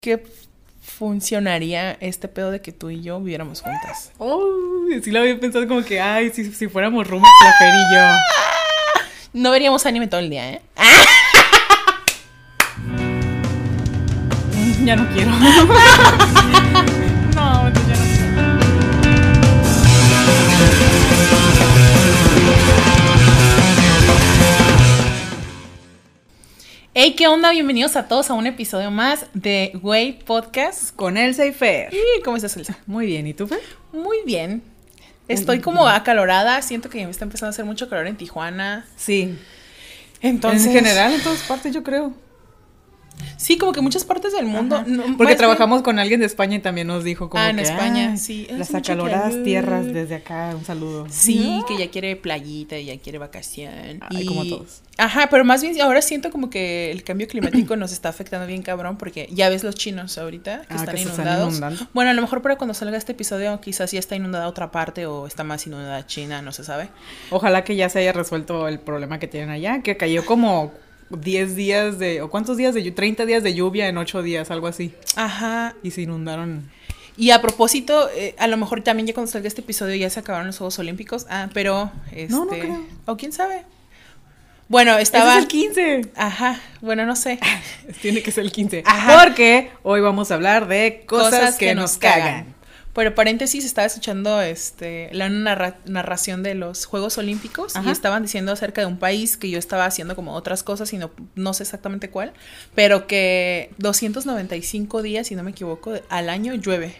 que funcionaría este pedo de que tú y yo viviéramos juntas. Oh, sí lo había pensado como que, ay, si, si fuéramos roomies, la Fer y yo. No veríamos anime todo el día, ¿eh? Ya no quiero. Hey, ¿qué onda? Bienvenidos a todos a un episodio más de Way Podcast. Con Elsa y Fer. ¿Y cómo estás, Elsa? Muy bien, ¿y tú, Fer? Muy bien. Estoy como acalorada, siento que me está empezando a hacer mucho calor en Tijuana. Sí. Entonces, en general, en todas partes, yo creo. Sí, como que muchas partes del mundo. Ajá. no, Porque trabajamos con alguien de España y también nos dijo como Ah, en que, España, ah, sí. Las acaloradas calor. tierras desde acá, un saludo. Sí, que ya quiere playita, ya quiere vacación. Ay, como todos. Ajá, pero más bien ahora siento como que el cambio climático nos está afectando bien cabrón porque ya ves los chinos ahorita que Ah, están que se están inundados. inundando. Bueno, a lo mejor para cuando salga este episodio quizás ya está inundada otra parte o está más inundada China, no se sabe. Ojalá que ya se haya resuelto el problema que tienen allá, que cayó como 10 días de, o cuántos días de, llu- 30 días de lluvia en 8 días, algo así. Ajá. Y se inundaron. Y a propósito, eh, a lo mejor también ya cuando salga este episodio ya se acabaron los Juegos Olímpicos. Ah, pero este No, no creo. o quién sabe. Bueno, Ese estaba es el 15. Ajá, bueno, no sé. Tiene que ser el 15. Ajá. Porque hoy vamos a hablar de cosas, que, nos cagan. Pero paréntesis, estaba escuchando este, la narra- narración de los Juegos Olímpicos y estaban diciendo acerca de un país que yo estaba haciendo como otras cosas y no, no sé exactamente cuál, pero que 295 días, si no me equivoco, al año llueve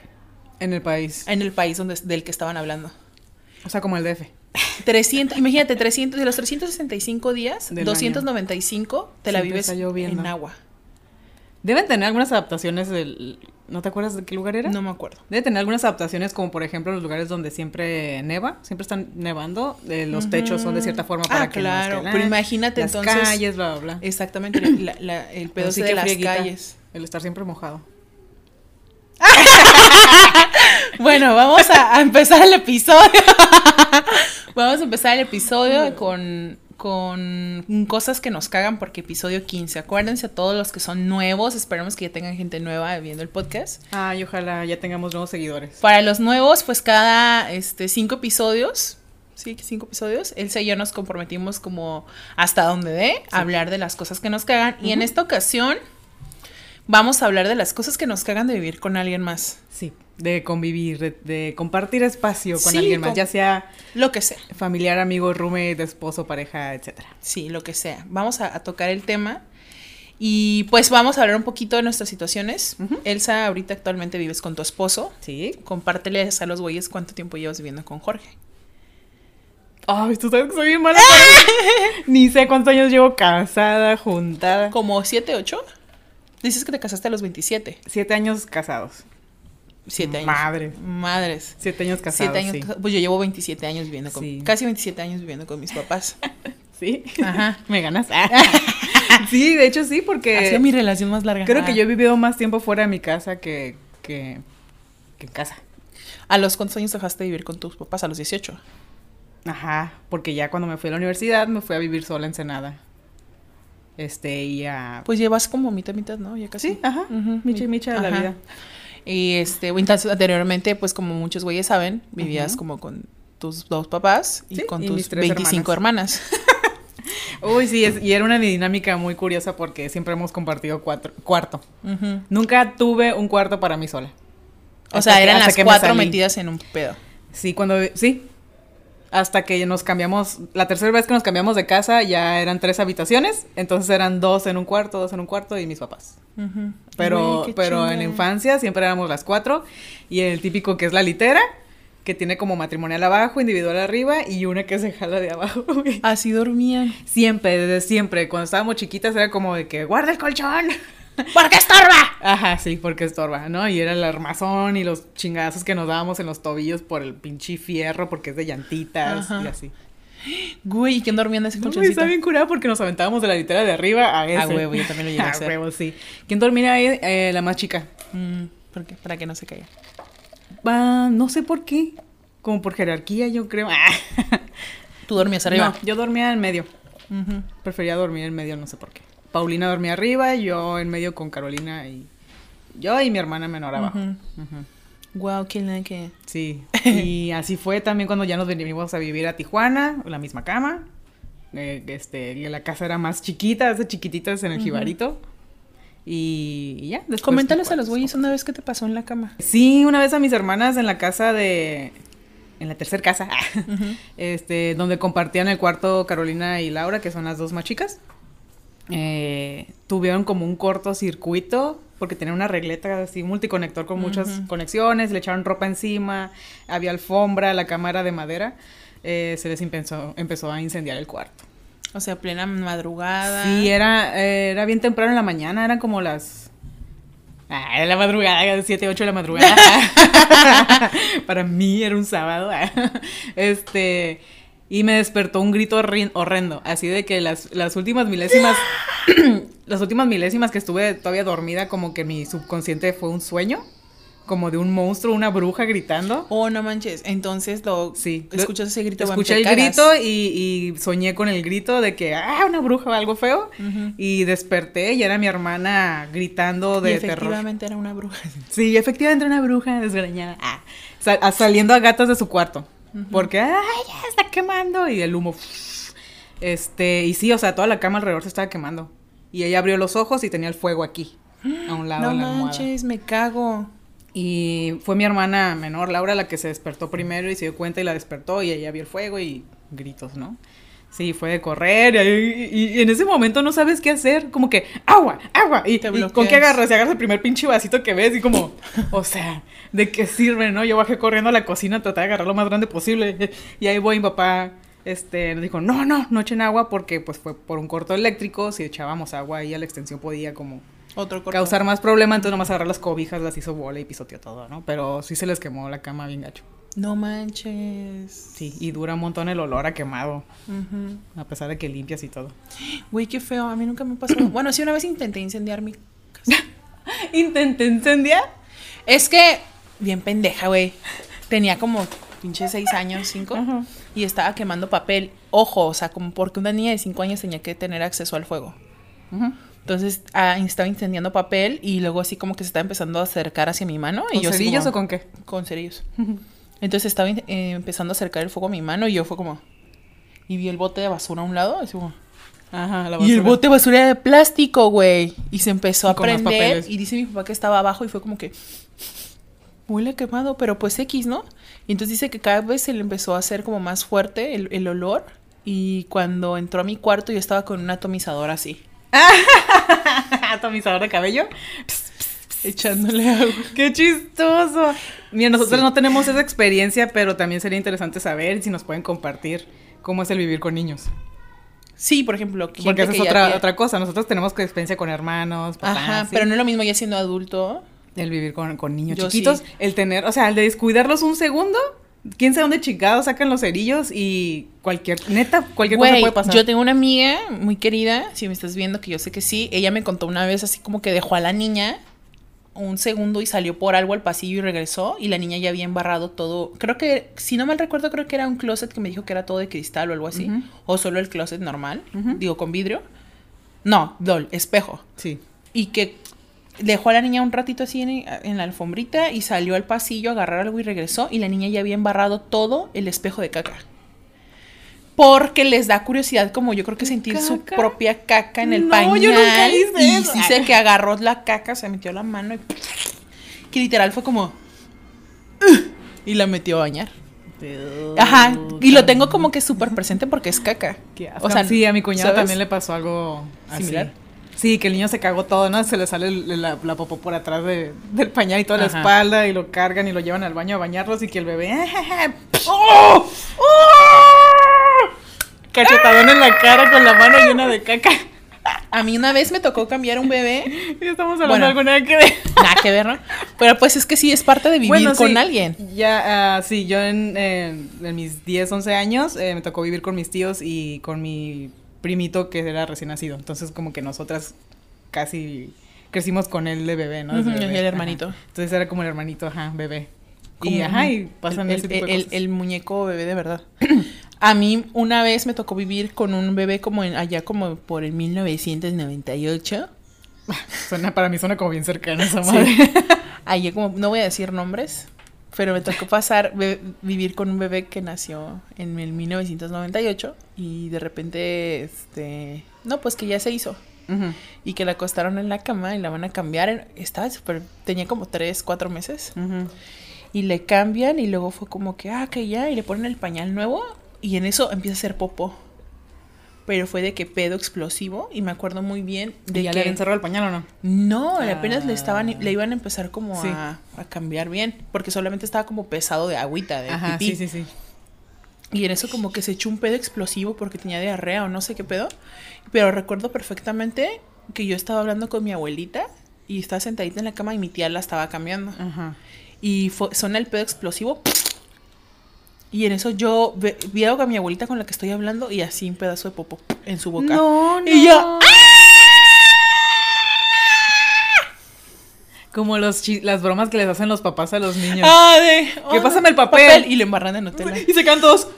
En el país. en el país donde, del que estaban hablando. O sea, como el DF. 300, imagínate, 300, de los 365 días, Del 295 te la Siempre vives en agua. Deben tener algunas adaptaciones del... ¿No te acuerdas de qué lugar era? No me acuerdo. Debe tener algunas adaptaciones, como por ejemplo los lugares donde siempre neva, siempre están nevando, eh, los techos son de cierta forma para Ah, que claro, no pero imagínate las entonces- calles, bla, bla, bla. Exactamente, la- la- el pedo sí de que las frieguita, calles. El estar siempre mojado. Bueno, vamos a, a empezar el episodio. vamos a empezar el episodio con, con cosas que nos cagan porque episodio 15. Acuérdense a todos los que son nuevos, esperemos que ya tengan gente nueva viendo el podcast. Ay, ojalá ya tengamos nuevos seguidores. Para los nuevos, pues cada este, cinco episodios, sí, cinco episodios, Elsa y yo nos comprometimos como hasta donde dé a hablar de las cosas que nos cagan. Y en esta ocasión vamos a hablar de las cosas que nos cagan de vivir con alguien más. Sí, de convivir, de, de compartir espacio con Sí, alguien más, con- ya sea Lo que sea. familiar, amigo, roommate, esposo, pareja, etcétera. Sí, lo que sea. Vamos a, a tocar el tema. Y pues vamos a hablar un poquito de nuestras situaciones. Elsa, ahorita actualmente vives con tu esposo. Sí. Compárteles a los güeyes cuánto tiempo llevas viviendo con Jorge. Ay, tú sabes que soy bien mala. Ni sé cuántos años llevo casada, juntada. ¿Como 7, 8? Dices que te casaste a los 27. Siete años casados. 7 años. Madre. Madres. Siete años casados. 7 años. sí. Pues yo llevo 27 años viviendo con. Sí. Casi 27 años viviendo con mis papás. Sí. Ajá. Me ganas. sí, de hecho sí, porque Ha sido mi relación más larga. creo Ah. que yo he vivido más tiempo fuera de mi casa que, que, que en casa. ¿A los cuántos años dejaste de vivir con tus papás? A los 18. Ajá, porque ya cuando me fui a la universidad me fui a vivir sola en Ensenada. Este, y a... Pues llevas como mitad, mitad, ¿no? Ya casi. sí, ajá, Ujú. micha y micha de la vida. Y este, entonces, anteriormente, pues como muchos güeyes saben, vivías como con tus dos papás y Sí, con y tus mis tres 25 hermanas. Uy, sí, es- y era una dinámica muy curiosa porque siempre hemos compartido cuatro, cuarto. Nunca tuve un cuarto para mí sola. O sea, eran las me cuatro metidas en un pedo. Sí, cuando... Sí. Hasta que nos cambiamos... La tercera vez que nos cambiamos de casa ya eran tres habitaciones. Entonces eran dos en un cuarto, dos en un cuarto y mis papás. Pero, qué pero en chinga. infancia siempre éramos las cuatro. Y el típico que es la litera, que tiene como matrimonial abajo, individual arriba y una que se jala de abajo. Así dormían. Siempre, desde siempre. Cuando estábamos chiquitas era como de que guarda el colchón. ¿Por qué estorba? Ajá, sí, porque estorba, ¿no? Y era el armazón y los chingazos que nos dábamos en los tobillos por el pinche fierro porque es de llantitas Ajá. y así. Güey, ¿y quién dormía en ese colchoncito? está bien curado porque nos aventábamos de la litera de arriba a ese. A huevo, yo también lo llegué a A hacer. huevo, sí. ¿Quién dormía ahí? Eh, la más chica. Mm, ¿por qué? Para que no se caiga. Ah, no sé por qué. Como por jerarquía, yo creo. Tú dormías arriba. No, yo dormía en medio. Prefería dormir en medio, no sé por qué. Paulina dormía arriba, yo en medio con Carolina y Yo y mi hermana menor abajo. Ujú. Wow, qué la que. Sí. Y así fue también cuando ya nos venimos a vivir a Tijuana, la misma cama. Eh, este, la casa era más chiquita, de chiquititas en el jibarito. Y, y ya. después Coméntales a los güeyes una vez que te pasó en la cama. Sí, una vez a mis hermanas en la casa de. En la tercera casa. este, donde compartían el cuarto Carolina y Laura, que son las dos más chicas. Eh, tuvieron como un cortocircuito porque tenía una regleta así multiconector con muchas conexiones, le echaron ropa encima, había alfombra, la cama era de madera, eh, se les empezó, empezó a incendiar el cuarto. O sea, plena madrugada. Sí, era, eh, era bien temprano en la mañana, eran como las... Ah, era la madrugada, 7, 8 de la madrugada. Para mí era un sábado. este... Y me despertó un grito horrendo, así de que las, las últimas milésimas, las últimas milésimas que estuve todavía dormida, como que mi subconsciente fue un sueño, como de un monstruo, una bruja gritando. Oh, no manches. Entonces lo Sí. escuchas ese grito. Escuché el cagas. grito y, y soñé con el grito de que, ah, una bruja o algo feo. Ujú. Y desperté y era mi hermana gritando Y de terror. efectivamente era una bruja. Sí, efectivamente era una bruja desgreñada. Ah, sal- saliendo a gatas de su cuarto. Porque, ay, ya está quemando. Y el humo. Este, y sí, o sea, toda la cama alrededor se estaba quemando. Y ella abrió los ojos y tenía el fuego aquí, a un lado No de la almohada. manches, me cago. Y fue mi hermana menor, Laura, la que se despertó primero y se dio cuenta y la despertó y ella vio el fuego y gritos, ¿no? Sí, fue de correr y, y- y en ese momento no sabes qué hacer, como que agua, agua, y, Te y ¿con qué agarras? Y agarras el primer pinche vasito que ves y como, o sea, ¿de qué sirve, no? Yo bajé corriendo a la cocina a tratar de agarrar lo más grande posible y ahí voy, mi papá, este, nos dijo, no, no, no echen agua porque pues fue por un corto eléctrico, si echábamos agua ahí a la extensión podía como Otro corto. causar más problema, entonces nomás agarrar las cobijas, las hizo bola y pisoteó todo, ¿no? Pero sí se les quemó la cama bien gacho. No manches. Sí, y dura un montón el olor a quemado, a pesar de que limpias y todo. Güey, qué feo. A mí nunca me pasó. bueno, sí, una vez intenté incendiar mi casa. Intenté incendiar. Es que, bien pendeja, güey. Tenía como pinche seis años, cinco. Y estaba quemando papel. Ojo, o sea, como porque una niña de cinco años tenía que tener acceso al fuego. Entonces ah, estaba incendiando papel y luego así como que se estaba empezando a acercar hacia mi mano. y ¿Con yo así cerillos como- o con qué? Con cerillos. Entonces estaba eh, empezando a acercar el fuego a mi mano y yo fue como... Y vi el bote de basura a un lado. Así como, Ajá, la y el basura. bote de basura era de plástico, güey. Y se empezó Y a prender. Y dice mi papá que estaba abajo y fue como que... Huele quemado, pero pues X, ¿no? Y entonces dice que cada vez se le empezó a hacer como más fuerte el, el olor. Y cuando entró a mi cuarto yo estaba con un atomizador así. Atomizador de cabello. Echándole agua. ¡Qué chistoso! Mira, nosotros Sí. no tenemos esa experiencia, pero también sería interesante saber si nos pueden compartir cómo es el vivir con niños. Sí, por ejemplo. Porque esa es otra, tiene- otra cosa. Nosotros tenemos que experiencia con hermanos, papás. Ajá, ¿sí? pero no es lo mismo ya siendo adulto. El vivir con, con niños Yo chiquitos, sí. el tener, o sea, el de descuidarlos un segundo, quién sabe dónde chingados sacan los cerillos y cualquier, neta, cualquier cosa puede pasar. yo tengo una amiga muy querida, si me estás viendo, que yo sé que sí, ella me contó una vez así como que dejó a la niña un segundo y salió por algo al pasillo y regresó y la niña ya había embarrado todo. Creo que, si no mal recuerdo, creo que era un closet que me dijo que era todo de cristal o algo así. O solo el closet normal, digo, con vidrio. No, dol, espejo. Sí. Y que dejó a la niña un ratito así en, en la alfombrita y salió al pasillo a agarrar algo y regresó y la niña ya había embarrado todo el espejo de caca. Porque les da curiosidad como yo creo que sentir su propia caca en el No, pañal. yo nunca hice y eso. sé que agarró la caca, se metió la mano y que literal fue como y la metió a bañar. Ajá, y lo tengo como que súper presente porque es caca. Qué O sea, sí, a mi cuñado ¿sabes? también le pasó algo así. Sí, que el niño se cagó todo, ¿no? Se le sale la, la popó por atrás de- del pañal y toda la espalda y lo cargan y lo llevan al baño a bañarlos y que el bebé... ¡Oh! ¡Oh! Cachetadón en la cara con la mano llena de caca. A mí una vez me tocó cambiar un bebé Y estamos hablando Bueno. de algo nada que ver. Nada que ver, ¿no? Pero pues es que sí, es parte de vivir con sí, alguien. Ya, ah, sí, yo en mis 10, 11 años eh, me tocó vivir con mis tíos y con mi primito que era recién nacido. Entonces, como que nosotras casi crecimos con él de bebé, ¿no? Desde bebé. el hermanito. Ajá. Entonces era como el hermanito, ajá, bebé. Y ajá, y pasan el, ese tipo de el- cosas. el muñeco bebé de verdad. A mí una vez me tocó vivir con un bebé como en, allá como por el 1998. Suena, para mí suena como bien cercana esa madre. Sí. Como, no voy a decir nombres, pero me tocó pasar, vivir con un bebé que nació en el 1998 y de repente, este, no, pues que ya se hizo y que la acostaron en la cama y la van a cambiar. Estaba súper, tenía como tres, cuatro meses y le cambian y luego fue como que, ah, que ya, y le ponen el pañal nuevo y en eso empieza a hacer popó. Pero fue de que pedo explosivo y me acuerdo muy bien de ¿Y ya que... le cerrado el pañal o no? No, apenas le estaban, Ah. le iban a empezar como Sí. a, a cambiar bien, porque solamente estaba como pesado de agüita, de Ajá, pipí. sí, sí, sí. Y en eso como que se echó un pedo explosivo porque tenía diarrea o no sé qué pedo. Pero recuerdo perfectamente que yo estaba hablando con mi abuelita y estaba sentadita en la cama y mi tía la estaba cambiando. Ajá. Y fue, suena el pedo explosivo. Y en eso yo ve- vi a mi abuelita con la que estoy hablando y así un pedazo de popo en su boca. No, no. Y yo, Como los las bromas que les hacen los papás a los niños. ¡Ah, de! ¿Qué oh, pásame el papel? Y le embarran de Nutella. Y se quedan todos.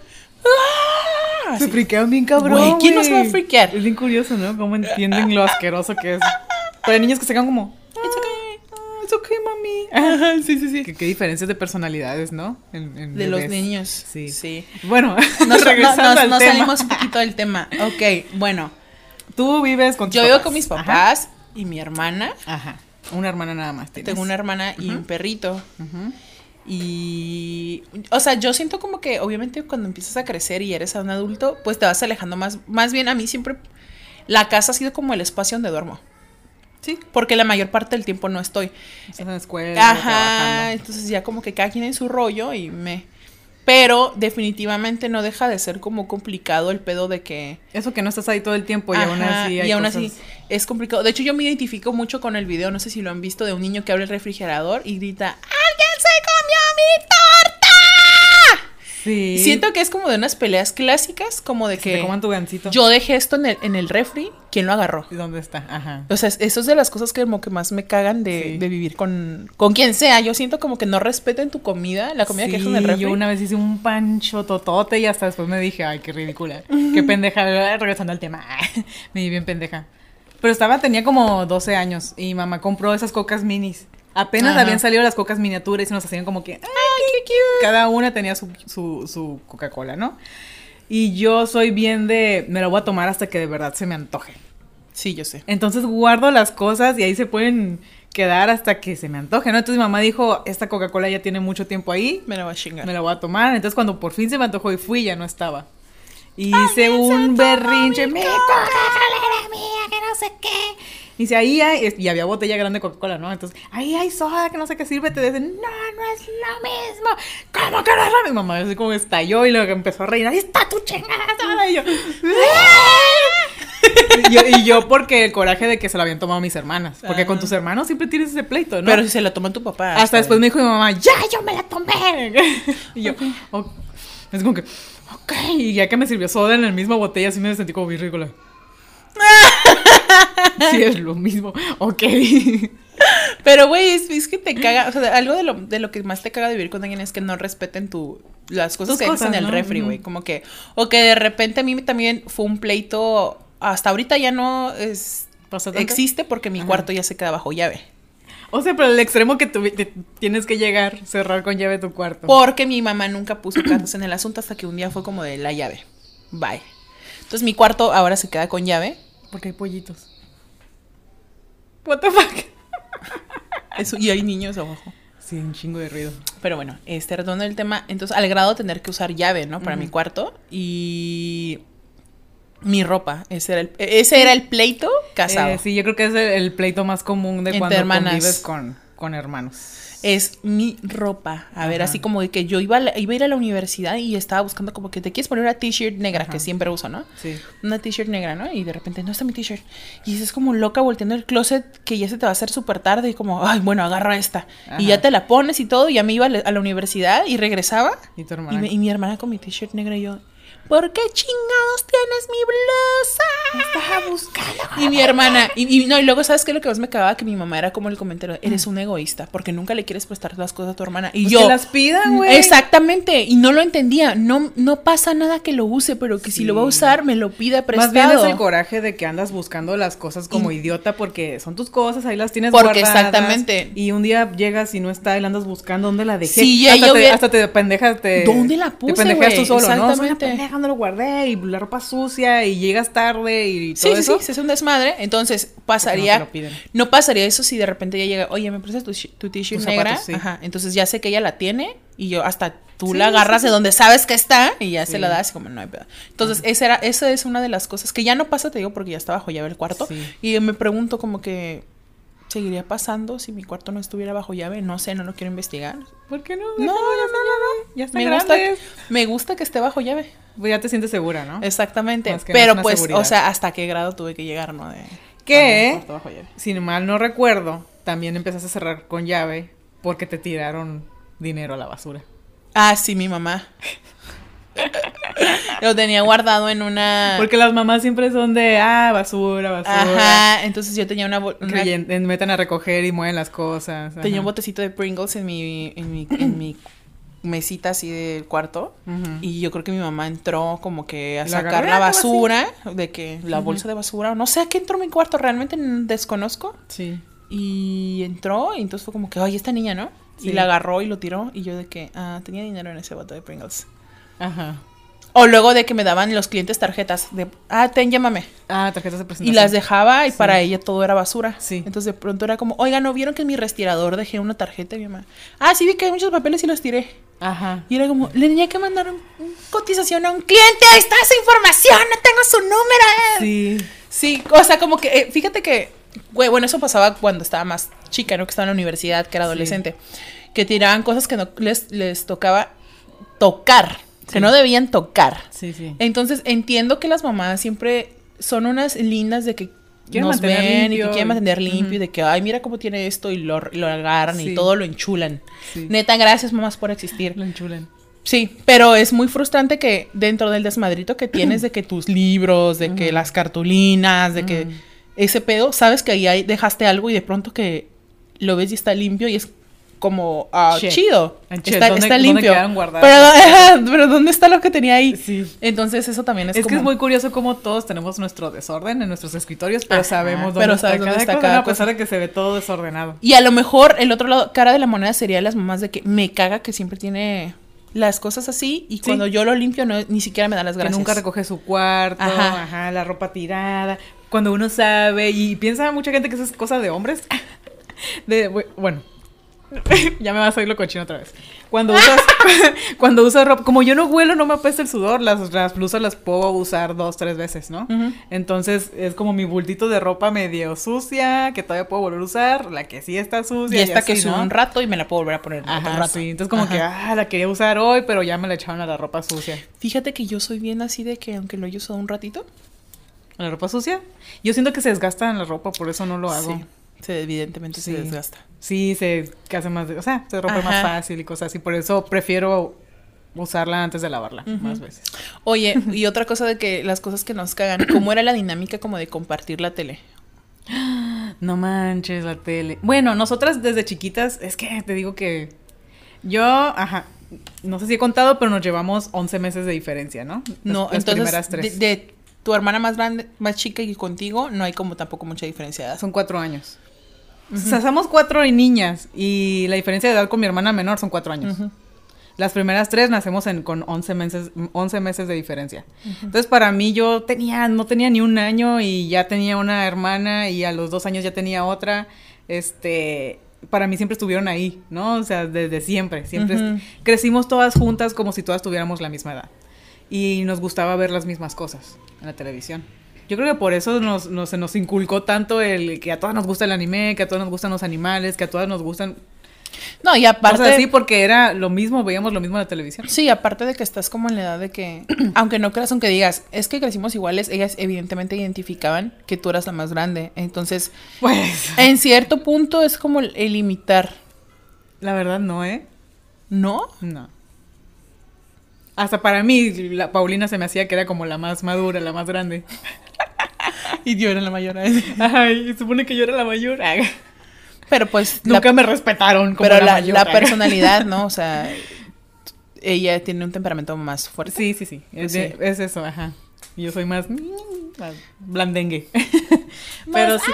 ¡Ah! Se friquean bien cabrón. Güey, ¿quién no se va a friquear? Es bien curioso, ¿no? Cómo entienden lo asqueroso que es. Pero hay niños que se quedan como. It's okay. "Ah, it's okay, mami. Sí, sí, sí. ¿Qué, qué diferencias de personalidades, ¿no? En- en De los niños. Sí. Sí. Bueno, Nos, regresando no, nos- al nos tema. salimos un poquito del tema. Ok, bueno. Tú vives con tus Yo vivo con mis Ajá. papás y mi hermana. Ajá. Una hermana nada más. tienes. Tengo una hermana y un perrito. Ujú. Y, o sea, yo siento como que obviamente cuando empiezas a crecer y eres un adulto, pues te vas alejando más. Más bien a mí siempre la casa ha sido como el espacio donde duermo. Sí. Porque la mayor parte del tiempo no estoy. Estás en la escuela. Ajá, trabajando. entonces ya como que cada quien en su rollo y me... Pero definitivamente no deja de ser como complicado el pedo de que... Eso que no estás ahí todo el tiempo y aún así hay y aún cosas- así es complicado. De hecho, yo me identifico mucho con el video, no sé si lo han visto, de un niño que abre el refrigerador y grita, ¡Alguien se comió mi! Sí. Siento que es como de unas peleas clásicas, como de que te que coman tu gancito. yo dejé esto en el, en el refri, ¿quién lo agarró? ¿Y dónde está? Ajá. O sea, eso es de las cosas que como que más me cagan de, Sí. de vivir con, con quien sea. Yo siento como que no respeten tu comida, la comida que dejas en el refri. Yo una vez hice un pancho totote y hasta después me dije, ay, qué ridícula. Qué pendeja. Regresando al tema. me di bien pendeja. Pero estaba, tenía como 12 años y mamá compró esas cocas minis. Apenas Ajá. habían salido las cocas miniaturas y nos hacían como que, ay, qué cute. Cada una tenía su, su, su Coca-Cola, ¿no? Y yo soy bien de, me lo voy a tomar hasta que de verdad se me antoje. Sí, yo sé. Entonces guardo las cosas y ahí se pueden quedar hasta que se me antoje, ¿no? Entonces mi mamá dijo, esta Coca-Cola ya tiene mucho tiempo ahí, Me la voy a chingar. me la voy a tomar. Entonces cuando por fin se me antojó y fui, ya no estaba. Y hice un berrinche, mi Coca-Cola era mía, que no sé qué. Y dice, ahí hay, y había botella grande de Coca-Cola, ¿no? Entonces, ahí hay soda, que no sé qué sirve. Te dicen, no, no es lo mismo. ¿Cómo que no es lo mismo? Mamá así como estalló y luego empezó a reír. Ahí está tu chingada soda. Y yo, y yo, y yo porque el coraje de que se lo habían tomado mis hermanas. Porque con Ah. tus hermanos siempre tienes ese pleito, ¿no? Pero si se la toma tu papá. Hasta después me dijo mi mamá, ya, yo me la tomé. y yo, "Ok". es como que, ok. Y ya que me sirvió soda en la misma botella, así me sentí como bien ridícula. sí, es lo mismo. Ok. Pero, güey, es, es que te caga. O sea, algo de lo, de lo que más te caga de vivir con alguien es que no respeten tu, las cosas Tus que dejas en cosas, el ¿no? refri, güey. Como que. O que de repente a mí también fue un pleito. Hasta ahorita ya no es. Existe porque mi Ajá. cuarto ya se queda bajo llave. O sea, pero el extremo que tuvi- te- tienes que llegar, cerrar con llave tu cuarto. Porque mi mamá nunca puso cartas en el asunto hasta que un día fue como de la llave. Bye. Entonces mi cuarto ahora se queda con llave. Porque hay pollitos. What the fuck? Eso, y hay niños abajo. Sí, un chingo de ruido. Pero bueno, este retomando el tema, entonces al grado de tener que usar llave, ¿no? Para mi cuarto y mi ropa, ese era el, ese era el pleito casado. Eh, sí, yo creo que es el, el pleito más común de Entre cuando hermanas. convives con, con hermanos. Es mi ropa. A ver, así como de que yo iba a, la- iba a ir a la universidad y estaba buscando como que te quieres poner una t-shirt negra, Ajá. que siempre uso, ¿no? Sí. Una t-shirt negra, ¿no? Y de repente, no está mi t-shirt. Y dices como loca volteando el closet que ya se te va a hacer súper tarde y como, ay, bueno, agarra esta. Ajá. Y ya te la pones y todo. Y ya me iba a la, a la universidad y regresaba. Y tu Y, hermana. me- y mi hermana con mi t-shirt negra y yo, ¿por qué chingados tienes mi blusa? Estaba buscando. Y mi hermana, y, y no, y luego, ¿sabes qué? Lo que más me cagaba que mi mamá era como el comentario, eres un egoísta, porque nunca le quieres prestar las cosas a tu hermana. Y Pues yo. que las pidan, güey. Exactamente, y no lo entendía. No, no pasa nada que lo use, pero que si lo va a usar, me lo pida prestado. Más bien es el coraje de que andas buscando las cosas como idiota porque son tus cosas, ahí las tienes Porque guardadas. exactamente. Y un día llegas y no está y la andas buscando dónde la dejé. Sí, hasta, te, hubiera- hasta te pendejas, te... ¿Dónde la puse, Te pendejas tú solo, Exactamente. ¿Dónde lo guardé? Y la ropa sucia y llegas tarde y Sí, todo sí, eso. sí, se hace un desmadre. Entonces, pasaría. no. No pasaría eso si de repente ella llega, oye, ¿me prestas tu, tu t-shirt negra? zapatos, sí. Ajá. Entonces ya sé que ella la tiene y yo hasta tú Sí, la agarras sí, de sí. donde sabes que está y ya se Sí. la das como no hay pedo. Entonces, esa era, esa es una de las cosas que ya no pasa, te digo, porque ya está bajo llave el cuarto. Sí. Y me pregunto como que. ¿Seguiría pasando si mi cuarto no estuviera bajo llave? No sé, no lo quiero investigar. ¿Por qué no? No, no, no, ya no, no. Ya está Me gusta, me gusta que esté bajo llave. Pues ya te sientes segura, ¿no? Exactamente. Que Pero pues, o sea, hasta qué grado tuve que llegar, ¿no? De llave. Si mal no recuerdo, también empezaste a cerrar con llave porque te tiraron dinero a la basura. Ah, sí, mi mamá. Lo tenía guardado en una. Porque las mamás siempre son de, ah, basura, basura. Ajá, entonces yo tenía una, una- metan a recoger y mueven las cosas. tenía un botecito de Pringles en mi, en mi, en mi mesita así del cuarto. Y yo creo que mi mamá entró como que a ¿La sacar la así? basura, de que la bolsa de basura, no sé a qué entró en mi cuarto, realmente desconozco. Sí. Y entró, y entonces fue como que, ay, esta niña, ¿no? Sí. Y la agarró y lo tiró, y yo de que, ah, tenía dinero en ese bote de Pringles. Ajá. O luego de que me daban los clientes tarjetas de, ah, ten, llámame. Ah, tarjetas de Y presentación. las dejaba y Sí. para ella todo era basura. Sí. Entonces de pronto era como, oiga, ¿no vieron que en mi respirador dejé una tarjeta? Y mi mamá, ah, sí vi que hay muchos papeles y los tiré. Ajá. Y era como, le tenía que mandar un, un cotización a un cliente, ahí está su información, no tengo su número. Sí. Sí, o sea, como que, eh, fíjate que, güey, bueno, eso pasaba cuando estaba más chica, ¿no? Que estaba en la universidad, que era adolescente. Que tiraban cosas que no les, les tocaba tocar, que no debían tocar. Sí, sí. Entonces, entiendo que las mamás siempre son unas lindas de que Quieren nos mantener ven y limpio que quieren mantener limpio y de que, ay, mira cómo tiene esto y lo, lo agarran Sí. y todo lo enchulan. Sí. Neta, gracias mamás por existir. Lo enchulen. Sí, pero es muy frustrante que dentro del desmadrito que tienes de que tus libros, de que las cartulinas, de que ese pedo, sabes que ahí hay- dejaste algo y de pronto que lo ves y está limpio y es como ah, Shit. chido. Ah, shit, Está, ¿dónde- está dónde limpio. Pero, pero ¿dónde está lo que tenía ahí? Sí. Entonces eso también es, Es, como... que es muy curioso cómo todos tenemos nuestro desorden en nuestros escritorios, pero Ajá, sabemos dónde pero está, sabes dónde cada está cosa, cada a pesar de que se ve todo desordenado. Y a lo mejor el otro lado, cara de la moneda sería las mamás de que me caga que siempre tiene las cosas así y cuando yo lo limpio no, ni siquiera me da las gracias. Que nunca recoge su cuarto, Ajá. ajá. la ropa tirada. Cuando uno sabe, y piensa mucha gente que eso es cosa de hombres. De, bueno, ya me vas a oír lo cochino otra vez. Cuando usas, cuando usas ropa, como yo no huelo, no me apesta el sudor, las, las blusas las puedo usar dos, tres veces, ¿no? Entonces es como mi bultito de ropa medio sucia, que todavía puedo volver a usar, la que sí está sucia. Y esta así, que ¿no? un rato y me la puedo volver a poner otro Ajá, rato. sí. Entonces como Ajá. que, ah, la quería usar hoy, pero ya me la echaron a la ropa sucia. Fíjate que yo soy bien así de que aunque lo haya usado un ratito, ¿A ¿La ropa sucia? Yo siento que se desgasta en la ropa, por eso no lo hago. sí, se, evidentemente Sí. se desgasta. Sí, se hace más, de- o sea, se rompe más fácil y cosas así. Por eso prefiero usarla antes de lavarla más veces. Oye, y otra cosa de que las cosas que nos cagan, ¿cómo era la dinámica como de compartir la tele? No manches la tele. Bueno, nosotras desde chiquitas, es que te digo que yo, ajá, no sé si he contado, pero nos llevamos 11 meses de diferencia, ¿no? Las- No, las entonces primeras de, tres. de tu hermana más grande, más chica y contigo, no hay como tampoco mucha diferencia de. Son cuatro años. O sea, somos cuatro y niñas y la diferencia de edad con mi hermana menor son cuatro años. Ujú. Las primeras tres nacemos en, con 11 meses, 11 meses de diferencia. Entonces, para mí, yo tenía, no tenía ni un año y ya tenía una hermana y a los dos años ya tenía otra. Este, para mí siempre estuvieron ahí, ¿no? O sea, desde siempre, siempre crecimos todas juntas como si todas tuviéramos la misma edad. Y nos gustaba ver las mismas cosas en la televisión. Yo creo que por eso nos, nos, se nos inculcó tanto el que a todas nos gusta el anime, que a todas nos gustan los animales, que a todas nos gustan No, y aparte... cosas así, porque era lo mismo, veíamos lo mismo en la televisión. Sí, aparte de que estás como en la edad de que, aunque no creas, aunque digas, es que crecimos iguales, ellas evidentemente identificaban que tú eras la más grande. Entonces, Pues, en cierto punto es como el, el imitar, la verdad no, ¿eh? ¿no? No. Hasta para mí, la Paulina se me hacía que era como la más madura, la más grande. Y yo era la mayor. Ay, supone que yo era la mayor. Pero pues... Nunca la, me respetaron como pero la, la, mayor. la personalidad, ¿no? O sea, ella tiene un temperamento más fuerte. Sí, sí, sí. Es, Sí. es eso, ajá. Y Yo soy más, mm, más blandengue. Pero sí.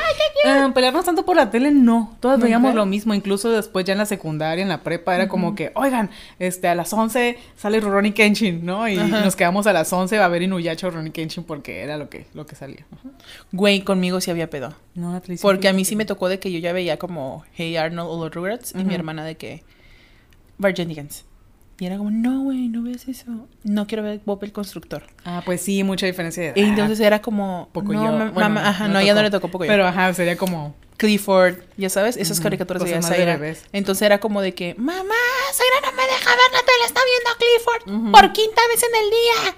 ah, pelearnos tanto por la tele, no. Todas veíamos lo mismo. Incluso después ya en la secundaria, en la prepa, era como que, oigan, este, a las 11 sale Rurouni Kenshin, ¿no? Y nos quedamos a las 11 a ver Inuyasha o Rurouni Kenshin porque era lo que, lo que salía. Güey, conmigo sí había pedo. No, Porque a mí sí me tocó de que yo ya veía como Hey Arnold o los Rugrats y mi hermana de que Virginigans. Y era como, no, güey, no ves eso. No quiero ver Bob el Constructor. Ah, pues sí, mucha diferencia de edad. Y entonces era como, poco no, yo. Bueno, mamá, ajá, me no, ya no le tocó poco yo. Pero ajá, sería como. Clifford, ya sabes, esas Ujú, caricaturas de Zaira. Entonces era como de que, mamá, Zaira no me deja ver la tele, está viendo Clifford Ujú. por quinta vez en el día.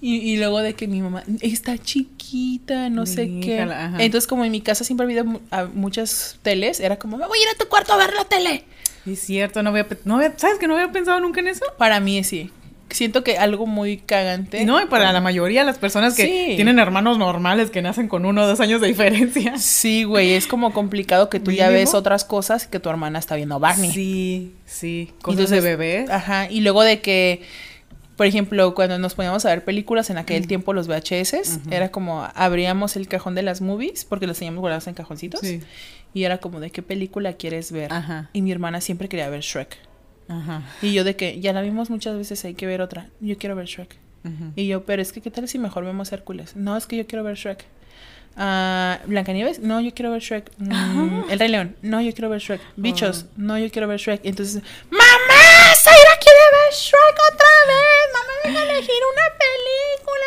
Y, y luego de que mi mamá está chiquita, no sé qué. Ajá. Entonces, como en mi casa siempre ha habido mu- a muchas teles, era como, me voy a ir a tu cuarto a ver la tele. Es cierto, no había, no había- ¿sabes que no había pensado nunca en eso? Para mí sí. Siento que algo muy cagante. No, y para la mayoría de las personas que Sí. tienen hermanos normales que nacen con uno o dos años de diferencia. Sí, güey, es como complicado que tú ya ves otras cosas que tu hermana está viendo Barney. Sí, sí. Cosas Entonces, de bebés. Ajá, y luego de que, por ejemplo, cuando nos poníamos a ver películas en aquel tiempo, los VHS, era como abríamos el cajón de las movies, porque los teníamos guardados en cajoncitos, Sí. Y era como de qué película quieres ver. Ajá. Y mi hermana siempre quería ver Shrek. Ajá. Y yo de que ya la vimos muchas veces, hay que ver otra. Yo quiero ver Shrek. ujú. Y yo, pero es que, ¿qué tal si mejor vemos Hércules? No, es que yo quiero ver Shrek. Ah, Blancanieves, no, yo quiero ver Shrek. Mm, El Rey León, no, yo quiero ver Shrek. Bichos, no, yo quiero ver Shrek. Entonces, ¡Mamá! ¡Zaira quiere ver Shrek otra vez! ¡Mamá, venga a elegir una película!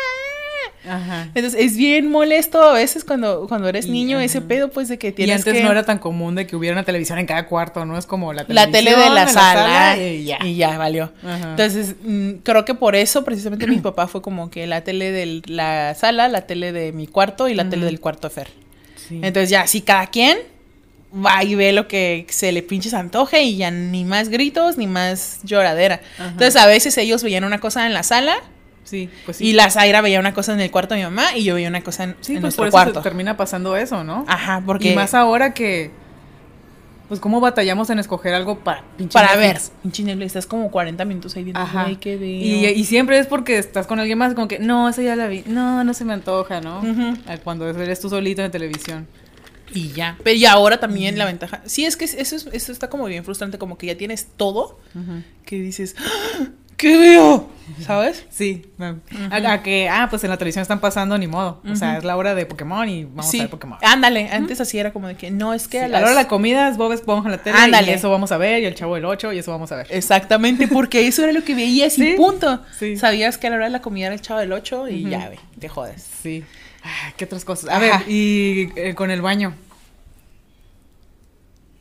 Ajá. Entonces, es bien molesto a veces cuando, cuando eres Y, niño, ese ajá. pedo, pues, de que Y tienes antes que... no era tan común de que hubiera una televisión en cada cuarto, ¿no? Es como la la tele de la en sala, y ya. y ya valió. Ajá. Entonces, mm, creo que por eso precisamente mi papá fue como que la tele de la sala, la tele de mi cuarto y la tele del cuarto de Fer. Sí. Entonces ya, si cada quien va y ve lo que se le pinches antoje y ya ni más gritos ni más lloradera. Ajá. Entonces a veces ellos veían una cosa en la sala sí, pues sí. y la Zaira veía una cosa en el cuarto de mi mamá y yo veía una cosa en, sí, en pues nuestro por eso se cuarto. termina pasando eso, ¿no? Ajá, porque Y más ahora que, pues, cómo batallamos en escoger algo para pinche para ver, pinche Netflix, estás como 40 minutos ahí viendo, Ajá. "Ay, qué veo". Y, y siempre es porque estás con alguien más, como que, no, esa ya la vi, no, no se me antoja, ¿no? Ah, Cuando eres tú solito en televisión. Y ya. Pero y ahora también la ventaja. Sí, es que eso, es- eso está como bien frustrante, como que ya tienes todo que dices, "¡Ah! ¿Qué veo? ¿Sabes? Sí, no. a, a que, ah, pues en la televisión están pasando, ni modo. O sea, es la hora de Pokémon y vamos sí. a ver Pokémon. Ándale, antes así era como de que no es que Sí, a a las... la hora de la comida es Bob Esponja en la tele Ándale. y eso vamos a ver, y el Chavo del 8 y eso vamos a ver. Exactamente, porque eso era lo que veías y Sí, punto. sí. Sabías que a la hora de la comida era el chavo del 8 y ya, ve, te jodes. Sí. Ah, ¿Qué otras cosas? A Ajá. ver, y eh, con el baño.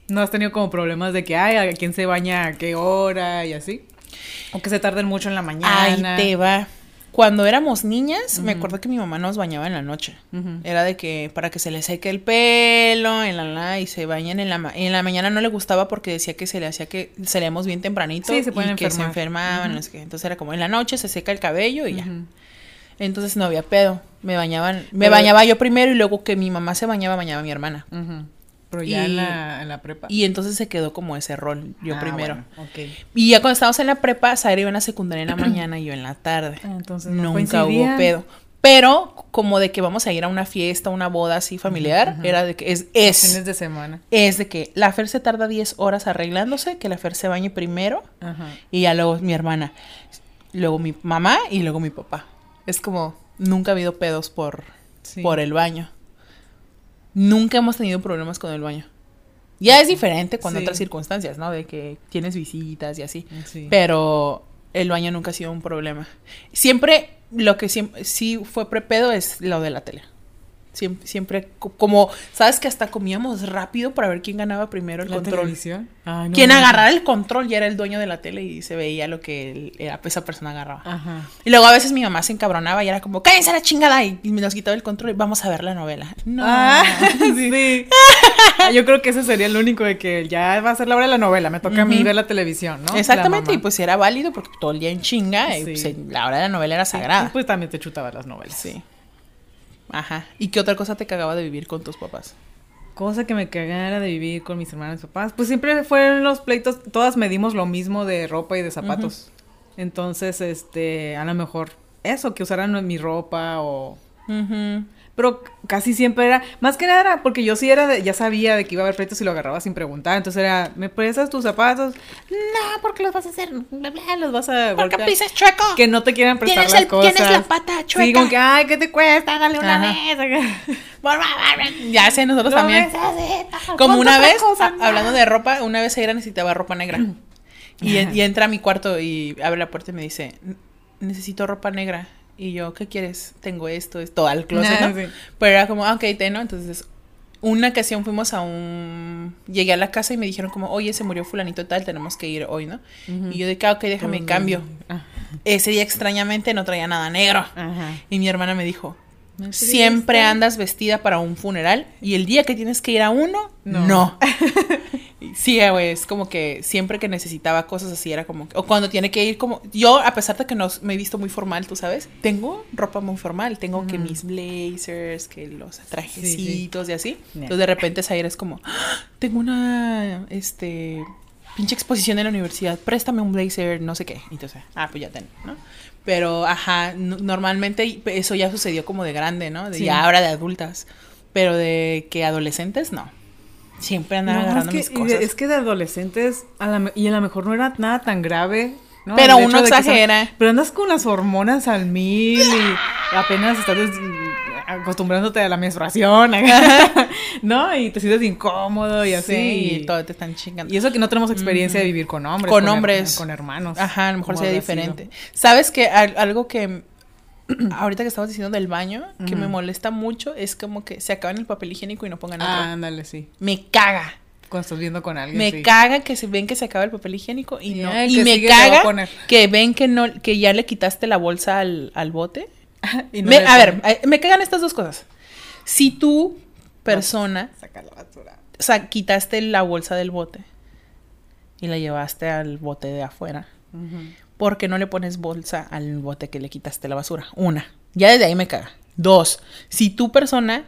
¿No has tenido como problemas de que, ay, a quién se baña a qué hora y así? O que se tarden mucho en la mañana. Ahí te va. Cuando éramos niñas, me acuerdo que mi mamá nos bañaba en la noche. Era de que para que se le seque el pelo, en la, la y se bañen en la ma- en la mañana no le gustaba porque decía que se le hacía que salíamos bien tempranito Sí, se pueden y que se enfermar. enfermaban. Entonces era como en la noche se seca el cabello y ya. Entonces no había pedo. Me bañaban, me Pero- bañaba yo primero y luego que mi mamá se bañaba, bañaba mi hermana. Pero ya Y- en, la, en la prepa. Y entonces se quedó como ese rol, yo Ah, primero. bueno. Y ya cuando estábamos en la prepa, Zaira iba en la secundaria en la mañana y yo en la tarde. Ah, entonces no Nunca hubo pedo. Pero como de que vamos a ir a una fiesta, una boda así familiar, era de que es, es, Fines de semana. es de que la Fer se tarda 10 horas arreglándose, que la Fer se bañe primero y ya luego mi hermana, luego mi mamá y luego mi papá. Es como, nunca ha habido pedos por, Sí. por el baño. Nunca hemos tenido problemas con el baño. Ya es diferente con Sí. otras circunstancias, ¿no? De que tienes visitas y así. Sí. Pero el baño nunca ha sido un problema. Siempre, lo que siempre, sí fue prepedo es lo de la tele. Siempre, siempre co- como, ¿sabes que hasta comíamos rápido para ver quién ganaba primero el ¿La control? televisión? No Quien agarrara el control ya era el dueño de la tele y se veía lo que el- era- esa persona agarraba. Ajá. Y luego a veces mi mamá se encabronaba y era como, cállense la chingada y, nos quitaba el control y vamos a ver la novela. No. Ah, sí. Ah, Yo creo que ese sería el único de que ya va a ser la hora de la novela, me toca a mí ver la televisión, ¿no? Exactamente, y pues era válido porque todo el día en chinga y pues, la hora de la novela era sagrada. Y pues también te chutaba las novelas. Sí. Ajá. ¿Y qué otra cosa te cagaba de vivir con tus papás? Cosa que me cagara de vivir con mis hermanos y papás. Pues siempre fueron los pleitos, todas medimos lo mismo de ropa y de zapatos. Entonces, este, a lo mejor eso, que usaran mi ropa o... Pero casi siempre era, más que nada era porque yo sí era, de- ya sabía de que iba a haber pleitos y lo agarraba sin preguntar. Entonces era, ¿me prestas tus zapatos? No, porque los vas a hacer, bla, bla, los vas a ¿Por qué voltear. pisas chueco? Que no te quieran prestar las el- cosas. tienes la pata chueca. Sí, como que, ay, ¿qué te cuesta? Dale una Ajá. vez. Ya sé, nosotros también. Como una vez, cosa, a- no. hablando de ropa, una vez Aira necesitaba ropa negra. Y, en- Ajá. y entra a mi cuarto y abre la puerta y me dice, necesito ropa negra. Y yo, ¿qué quieres? Tengo esto, esto, al closet, Ah, ¿no? sí. Pero era como, ah, ok, te, ¿no? Entonces, una ocasión fuimos a un... Llegué a la casa y me dijeron como, oye, se murió fulanito tal, tenemos que ir hoy, ¿no? Ujú. Y yo de que, ah, ok, déjame Mm, cambio. ah, Ese día extrañamente no traía nada negro. Y mi hermana me dijo, No siempre andas vestida para un funeral y el día que tienes que ir a uno, No. sí, güey, es como que siempre que necesitaba cosas así era como, que- o cuando tiene que ir como, yo a pesar de que no me he visto muy formal, tú sabes, tengo ropa muy formal, tengo que mis blazers, que los trajecitos y así. Yeah. Entonces de repente Zaira es como, "Ah, tengo una, este, pinche exposición en la universidad, préstame un blazer, no sé qué. Entonces, ah, pues ya ten, ¿no? Pero, ajá, no- normalmente eso ya sucedió como de grande, ¿no? De Sí. ya ahora de adultas. Pero de que adolescentes, no. Siempre andan No, agarrando es, mis que, y cosas. es que de adolescentes, a la y a lo mejor no era nada tan grave. ¿no? Pero El uno exagera. son- pero andas con las hormonas al mil y apenas estás acostumbrándote a la menstruación, ¿no? Y te sientes incómodo y así. Sí, y, todo te están chingando. y eso que no tenemos experiencia de vivir con hombres. Con hombres. con hermanos. Ajá, a lo mejor sería sido. diferente. ¿Sabes que al- algo que ahorita que estabas diciendo del baño, que me molesta mucho, es como que se acaban el papel higiénico y no pongan otro. Ah, ándale, sí. Me caga. Cuando estás viendo con alguien. Me sí. caga que se ven que se acaba el papel higiénico y no. Y me caga que ven que no, que ya le quitaste la bolsa al, al bote. Y no Me- a ver, eh, me cagan estas dos cosas. Si tú, persona, Saca la basura. o sea, quitaste la bolsa del bote y la llevaste al bote de afuera, Ujú. ¿por qué no le pones bolsa al bote que le quitaste la basura? Una. Ya desde ahí me caga. Dos. Si tú, persona,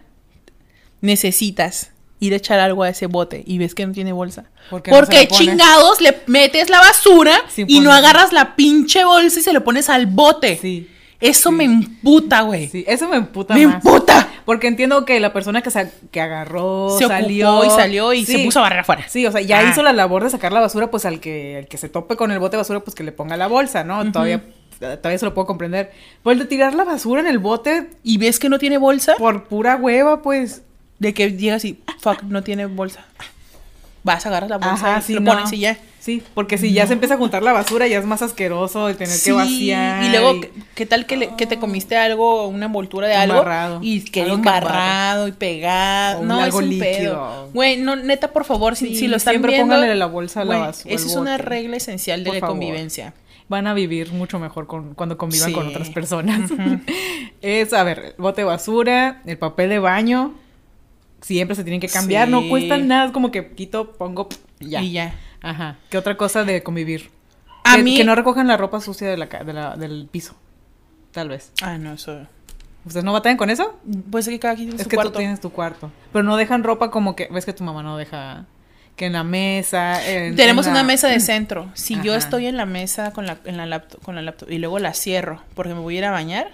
necesitas ir a echar algo a ese bote y ves que no tiene bolsa, ¿Por qué no ¿por se qué la pones? chingados le metes la basura y no agarras la pinche bolsa y se lo pones al bote? Sí. Eso sí. me emputa, güey. Sí, eso me emputa me más. emputa. Porque entiendo que la persona que, sa- que agarró, Se salió ocupó y salió y se Sí. puso a barrer afuera. Sí, o sea, ya Ah. hizo la labor de sacar la basura, pues al que, el que se tope con el bote de basura, pues que le ponga la bolsa, ¿no? Todavía, todavía se lo puedo comprender. Pues el de tirar la basura en el bote Y ves que no tiene bolsa, por pura hueva, pues. de que llegas y, fuck, no tiene bolsa. Vas, agarras la bolsa Ajá, y sí, lo no. pones y ya. Sí, porque si ya se empieza a juntar la basura, ya es más asqueroso el tener Sí, que vaciar. Y luego, ¿qué- ¿qué tal que, le- que te comiste algo, una envoltura de algo? Embarrado. Y quedó Algo que embarrado y pegado. O no, algo es un líquido. pedo. Güey, no, neta, por favor, si, Sí, si lo están siempre viendo... pónganle la bolsa a la güey, basura, Esa es una regla esencial de Por la favor. convivencia. van a vivir mucho mejor con, cuando convivan Sí. con otras personas. es, a ver, el bote de basura, el papel de baño, siempre se tienen que cambiar, no Sí. cuesta nada, es como que quito, pongo y ya. Y ya. Ajá. ¿Qué otra cosa de convivir? A que, mí... que no recojan la ropa sucia de la, de la- del piso. Tal vez. Ah, no, eso... ¿Ustedes no batallan con eso? Pues es que cada quien tiene Es su que cuarto. tú tienes tu cuarto. Pero no dejan ropa como que. Ves que tu mamá no deja. Que en la mesa. en- Tenemos en la- una mesa de centro. Si yo estoy en la mesa con la, en la laptop, con la laptop y luego la cierro porque me voy a ir a bañar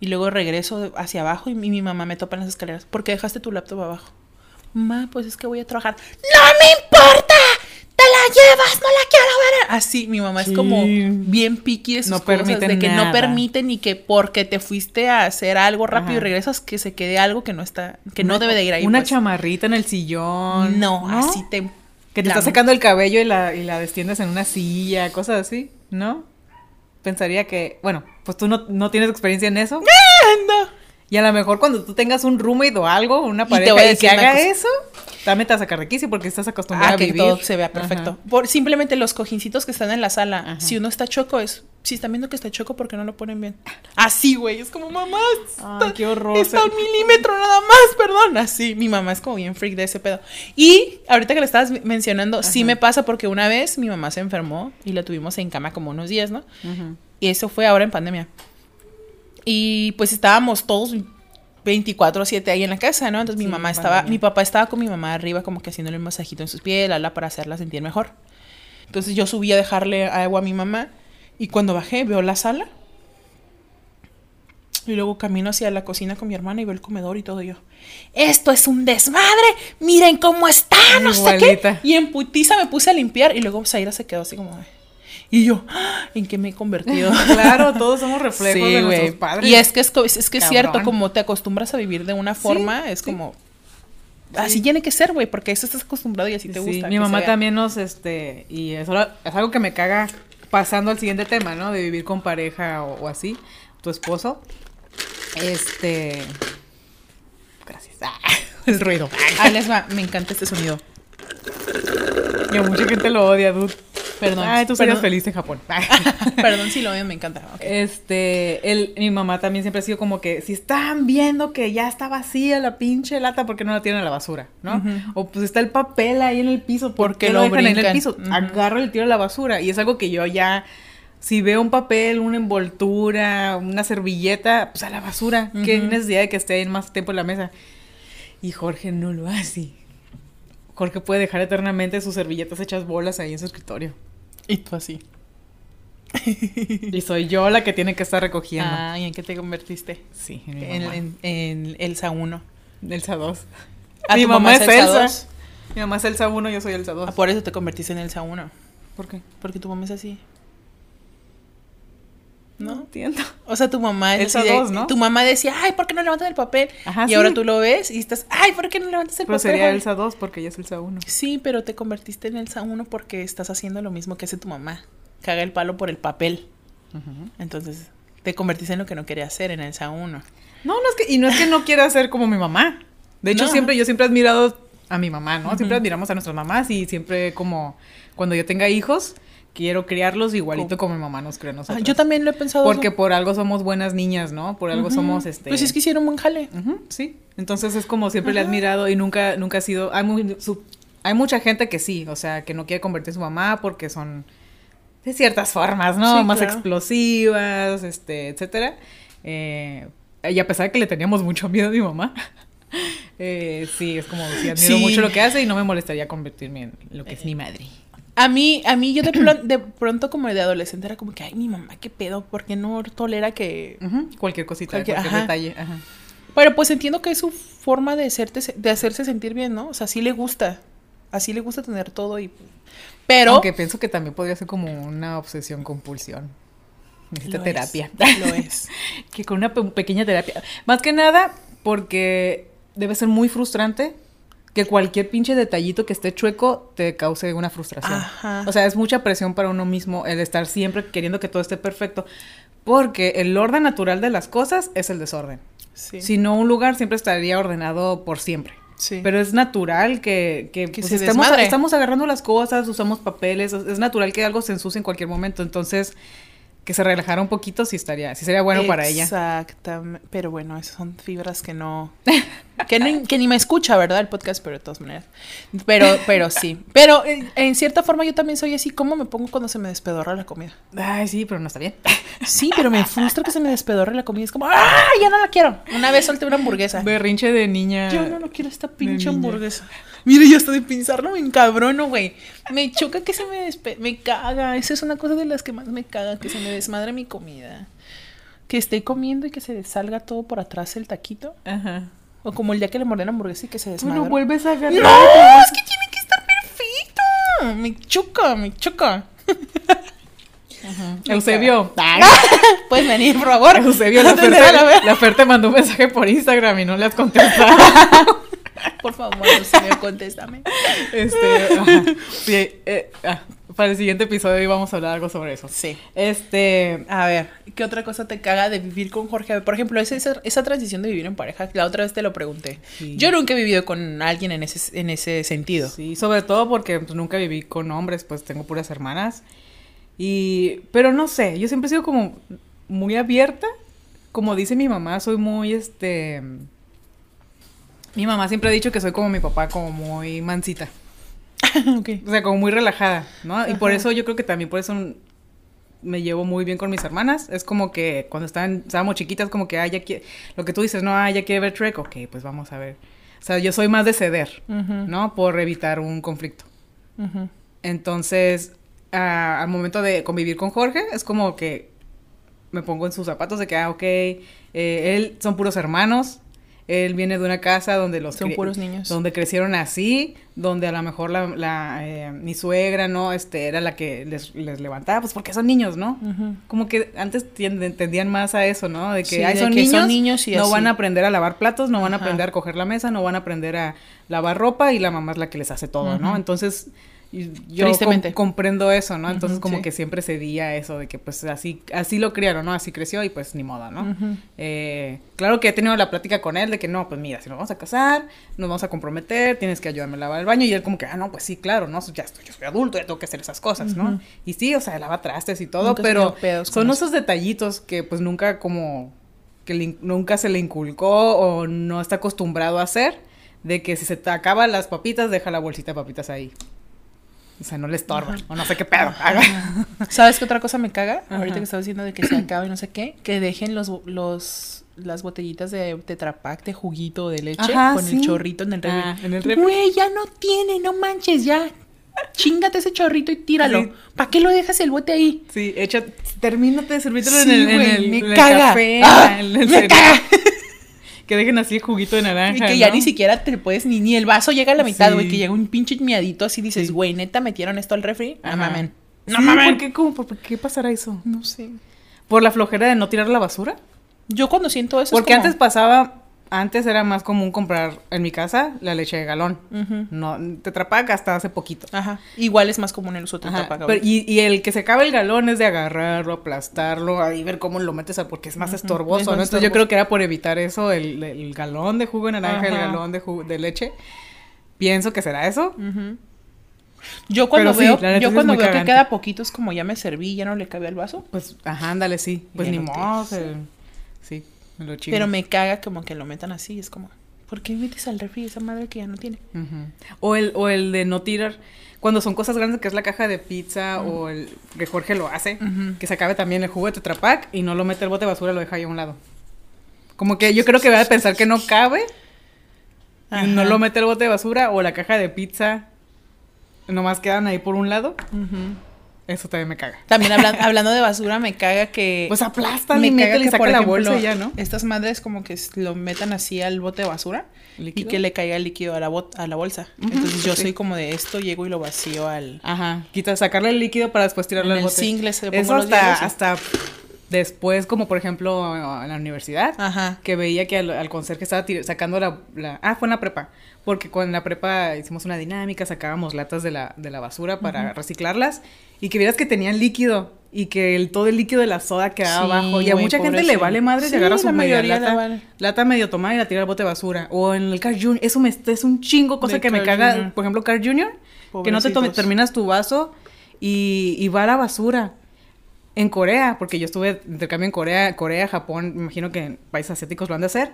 y luego regreso hacia abajo y mi, mi mamá me topa en las escaleras. ¿Por qué dejaste tu laptop abajo? Ma, pues es que voy a trabajar. ¡No me importa! ¡Te la llevas! ¡No la quiero ver! Así, mi mamá es como bien picky de sus No cosas, de que no nada. permiten ni que porque te fuiste a hacer algo rápido y regresas que se quede algo que no está, que no debe de ir ahí. Una pues. chamarrita en el sillón. No, así te Que te la- está sacando el cabello y la, y la destiendes en una silla, cosas así, ¿no? Pensaría que, bueno, pues tú no, no tienes experiencia en eso. No. Y a lo mejor cuando tú tengas un roommate o algo, una Y te pareja, voy a y, decir que haga cosa. eso, también te vas a sacar de quicio porque estás acostumbrada Ah, a que vivir. todo se vea perfecto. Ajá. Por, simplemente los cojincitos que están en la sala, Ajá. si uno está choco, es. Si están viendo que está choco, ¿por qué no lo ponen bien? Así, güey. Es como, mamá, Ay, está, qué horror. está un milímetro nada más, perdón. Así, mi mamá es como bien freak de ese pedo. Y ahorita que le estabas mencionando, sí me pasa porque una vez mi mamá se enfermó y la tuvimos en cama como unos días, ¿no? Y eso fue ahora en pandemia. Y pues estábamos todos 24/7 ahí en la casa, ¿no? Entonces mi mamá estaba, pandemia. mi papá estaba con mi mamá arriba como que haciéndole un masajito en sus pies, la, la, para hacerla sentir mejor. Entonces yo subí a dejarle agua a mi mamá y cuando bajé veo la sala. Y luego camino hacia la cocina con mi hermana y veo el comedor y todo y yo. Esto es un desmadre. Miren cómo está, no sé qué. Y en putiza me puse a limpiar y luego Zaira se quedó así como Y yo, "Ah, ¿en qué me he convertido? Claro, todos somos reflejos Sí, de güey. nuestros padres. Y es que es, es que es cierto, como te acostumbras a vivir de una forma, es sí. como así Sí. tiene que ser, güey, porque eso estás acostumbrado y así te Sí, gusta. Mi mamá también nos, este, y eso es algo que me caga pasando al siguiente tema, ¿no? De vivir con pareja o, o así, tu esposo. Este. Gracias. Ah, el ruido. Ah, les va, me encanta este sonido. Y a mucha gente lo odia, dude. Perdón. Ay, tú serías feliz en Japón. Perdón si lo odio, me encanta. Este, él, mi mamá también siempre ha sido como que si están viendo que ya está vacía la pinche lata, ¿por qué no la tiran a la basura? ¿no? O pues está el papel ahí en el piso, ¿por Porque qué lo lo dejan en el piso? Agarro y tiro a la basura. Y es algo que yo ya, si veo un papel, una envoltura, una servilleta, pues a la basura. Qué Ujú. necesidad de que esté ahí más tiempo en la mesa. Y Jorge no lo hace. Jorge puede dejar eternamente sus servilletas hechas bolas ahí en su escritorio. Y tú así. Y soy yo la que tiene que estar recogiendo. Ah, ¿y en qué te convertiste? Sí, en mi En, mamá. en, en Elsa 1. Elsa 2. Ah, Mi ¿tu mamá es Elsa. 2? Mi mamá es Elsa 1, yo soy Elsa 2. Ah, por eso te convertiste en Elsa 1. ¿Por qué? Porque tu mamá es así. No ¿No? entiendo. O sea, tu mamá es Elsa así de- dos, ¿no? Tu mamá decía, ay, ¿por qué no levantas el papel? Ajá, y sí. ahora tú lo ves y estás, ay, ¿por qué no levantas el Pero papel? sería Jorge?" Elsa 2 porque ella es Elsa 1. Sí, pero te convertiste en Elsa 1 porque estás haciendo lo mismo que hace tu mamá. Caga el palo por el papel. Entonces, te convertiste en lo que no quería hacer, en Elsa 1. No, no es que, y no es que no quiera ser como mi mamá. De hecho, No. siempre, yo siempre he admirado a mi mamá, ¿no? Siempre admiramos a nuestras mamás y siempre como cuando yo tenga hijos, quiero criarlos igualito como mi mamá nos crió a Ah, nosotros. yo también lo he pensado. Porque eso. por algo somos buenas niñas, ¿no? Por algo somos este. Pues es que hicieron buen jale. Sí. Entonces es como siempre le he admirado y nunca, nunca ha sido. Hay, muy- su- hay mucha gente que sí, o sea, que no quiere convertir en su mamá porque son de ciertas formas, ¿no? Sí, Más claro. explosivas, este, etcétera. Eh, y a pesar de que le teníamos mucho miedo a mi mamá, eh, sí, es como sí, admiro Sí. mucho lo que hace y no me molestaría convertirme en lo que es mi madre. A mí, a mí yo de, plon- de pronto como de adolescente era como que, ay, mi mamá, qué pedo, ¿por qué no tolera que... Cualquier cosita, Cualquier- cualquier, ajá. detalle. Ajá. Pero pues entiendo que es su forma de, hacerte, de hacerse sentir bien, ¿no? O sea, sí le gusta. Así le gusta tener todo y... Pero... Aunque pienso que también podría ser como una obsesión compulsión. Necesita lo terapia. es, lo es. que con una pe- pequeña terapia. Más que nada porque debe ser muy frustrante que cualquier pinche detallito que esté chueco te cause una frustración. Ajá. O sea, es mucha presión para uno mismo el estar siempre queriendo que todo esté perfecto. Porque el orden natural de las cosas es el desorden. Sí. Si no, un lugar siempre estaría ordenado por siempre. sí. Pero es natural que, que, Que pues, se estamos, estamos agarrando las cosas, usamos papeles, es es natural que algo se ensucie en cualquier momento. Entonces, que se relajara un poquito sí estaría, sí sería bueno para ella. Exactamente. Pero bueno, esas son fibras que no... Que, no- que ni me escucha, ¿verdad? El podcast, pero de todas maneras. Pero, pero sí. Pero en, en cierta forma yo también soy así. ¿Cómo me pongo cuando se me despedorra la comida? Ay, sí, pero no está bien. Sí, pero me frustra que se me despedorre la comida. Es como, ¡ah! Ya no la quiero. Una vez solté una hamburguesa. Berrinche de niña. Yo no, no quiero esta pinche hamburguesa. Mire, ya hasta de pensarlo me encabrono, güey. Me choca que se me despe... Me caga. Esa es una cosa de las que más me caga, que se me desmadre mi comida. Que esté comiendo y que se salga todo por atrás el taquito. Ajá. O como el día que le mordí la hamburguesa y que se desmadre. no vuelves a agarrar. ¡No! Es que tiene que estar perfecto. Me choca, me choca. Eusebio. Ay, Puedes venir, por favor. Eusebio, la Fer, la la Fer te mandó un mensaje por Instagram y no le has contestado. Por favor, Eusebio, contéstame. Este, ajá. Sí, eh, ah, para el siguiente episodio vamos a hablar algo sobre eso. Sí. Este, A ver, ¿qué otra cosa te caga de vivir con Jorge? Por ejemplo, esa, esa, esa transición de vivir en pareja, la otra vez te lo pregunté. Sí. Yo nunca he vivido con alguien en ese, en ese sentido. Sí, sobre todo porque pues, nunca viví con hombres, pues tengo puras hermanas. Y, pero no sé, yo siempre he sido como muy abierta. Como dice mi mamá, soy muy, este... Mi mamá siempre ha dicho que soy como mi papá, como muy mansita. O sea, como muy relajada, ¿no? Y por eso yo creo que también por eso me llevo muy bien con mis hermanas. Es como que cuando estaban, estábamos chiquitas, como que, ah, ya quiere, lo que tú dices, no, ah, ya quiere ver Trek, ok, pues vamos a ver. O sea, yo soy más de ceder, ¿no? Por evitar un conflicto. Entonces, al momento de convivir con Jorge, es como que me pongo en sus zapatos de que, ah, ok, eh, él son puros hermanos. Él viene de una casa donde los Son puros niños. donde crecieron así, donde a lo mejor la, la, eh, mi suegra, ¿no? Este, era la que les, les levantaba, pues porque son niños, ¿no? Como que antes tienden- tendían más a eso, ¿no? De que, Sí, "Ay, de son, que niños, son niños y no así". van a aprender a lavar platos, no van a Ajá. aprender a coger la mesa, no van a aprender a lavar ropa y la mamá es la que les hace todo, ¿no? Entonces, y- yo Tristemente. com- comprendo eso, ¿no? Entonces, como sí. que siempre cedía eso de que, pues, así, así lo criaron, ¿no? Así creció y, pues, ni moda, ¿no? Eh, claro que he tenido la plática con él de que no, pues mira, si nos vamos a casar, nos vamos a comprometer, tienes que ayudarme a lavar el baño. Y él como que, ah, no, pues sí, claro, ¿no? Ya estoy, yo soy adulto, ya tengo que hacer esas cosas, ¿no? Y sí, o sea, lava trastes y todo, Nunca pero son eso. esos detallitos que pues nunca como, que le nunca se le inculcó o no está acostumbrado a hacer, de que si se te acaban las papitas, deja la bolsita de papitas ahí. O sea, no le estorba, o no sé qué pedo. ¿Sabes qué otra cosa me caga? Ajá. Ahorita que estaba diciendo de que se acaba y no sé qué, que dejen los, los las botellitas de Tetra Pak de juguito de leche Ajá, con sí. el chorrito en el refri. Ah, en el refri. Güey, ya no tiene, no manches, ya. Chingate ese chorrito y tíralo. Sí. ¿Para qué lo dejas el bote ahí? Sí, echa, termínate de servírtelo en Sí, el, en el, me en el caga. café, Ah, en el me caga. Que dejen así el juguito de naranja. Y que ya ni siquiera te puedes, ni, ni el vaso llega a la mitad, güey, Sí. que llega un pinche miadito así, dices, güey, neta, metieron esto al refri. No mamen. No Sí, mamen. ¿Por qué, cómo, por, por qué pasará eso? No sé. ¿Por la flojera de no tirar la basura? Yo cuando siento eso. es Porque como- antes pasaba, antes era más común comprar en mi casa la leche de galón. Ujú. No, Tetra Pak hasta hace poquito. Ajá. Igual es más común el uso de y, y el que se acaba el galón es de agarrarlo, aplastarlo, ahí ver cómo lo metes a, porque es más estorboso, es ¿no? Entonces yo creo que era por evitar eso, el, el galón de jugo de naranja, el Ajá. galón de jugo de leche. Pienso que será eso. Yo cuando Pero veo, sí yo cuando veo que queda poquito es como ya me serví, ya no le cabe al vaso. Pues, ajá, ándale, sí. Pues Ya ni no modo, lo. Pero me caga como que lo metan así, es como, ¿por qué metes al refri esa madre que ya no tiene? O, el, o el de no tirar, cuando son cosas grandes, que es la caja de pizza, o el que Jorge lo hace, que se acabe también el jugo de Tetra Pak y no lo mete al bote de basura, lo deja ahí a un lado. Como que yo creo que va a pensar que no cabe y no lo mete al bote de basura, o la caja de pizza nomás quedan ahí por un lado. Eso también me caga. También hablan- hablando de basura, me caga que... Pues aplastan me y caga métele y saca la bolsa ya, ¿no? Estas madres como que lo metan así al bote de basura ¿Líquido? y que le caiga el líquido a la, bot- a la bolsa. Entonces yo sí. soy como de esto, llego y lo vacío al... Ajá, quita, sacarle el líquido para después tirarlo En al el bote. single se le Eso los hasta, hielos hasta después, como por ejemplo en la universidad, Ajá. que veía que al, al conserje estaba sacando la, la- Ah, fue en la prepa. Porque con la prepa hicimos una dinámica, sacábamos latas de la, de la basura para reciclarlas y que vieras que tenían líquido y que el, todo el líquido de la soda quedaba Sí, abajo. Y a mucha gente le vale madre Sí, si agarra su la media lata, vale. lata medio tomada y la tira al bote de basura. O en el Car Junior, eso me, es un chingo cosa De que me caga. Por ejemplo, Car Junior, que no te tome- terminas tu vaso y, y va a la basura. En Corea, porque yo estuve intercambio en Corea, Corea, Japón, me imagino que en países asiáticos lo han de hacer.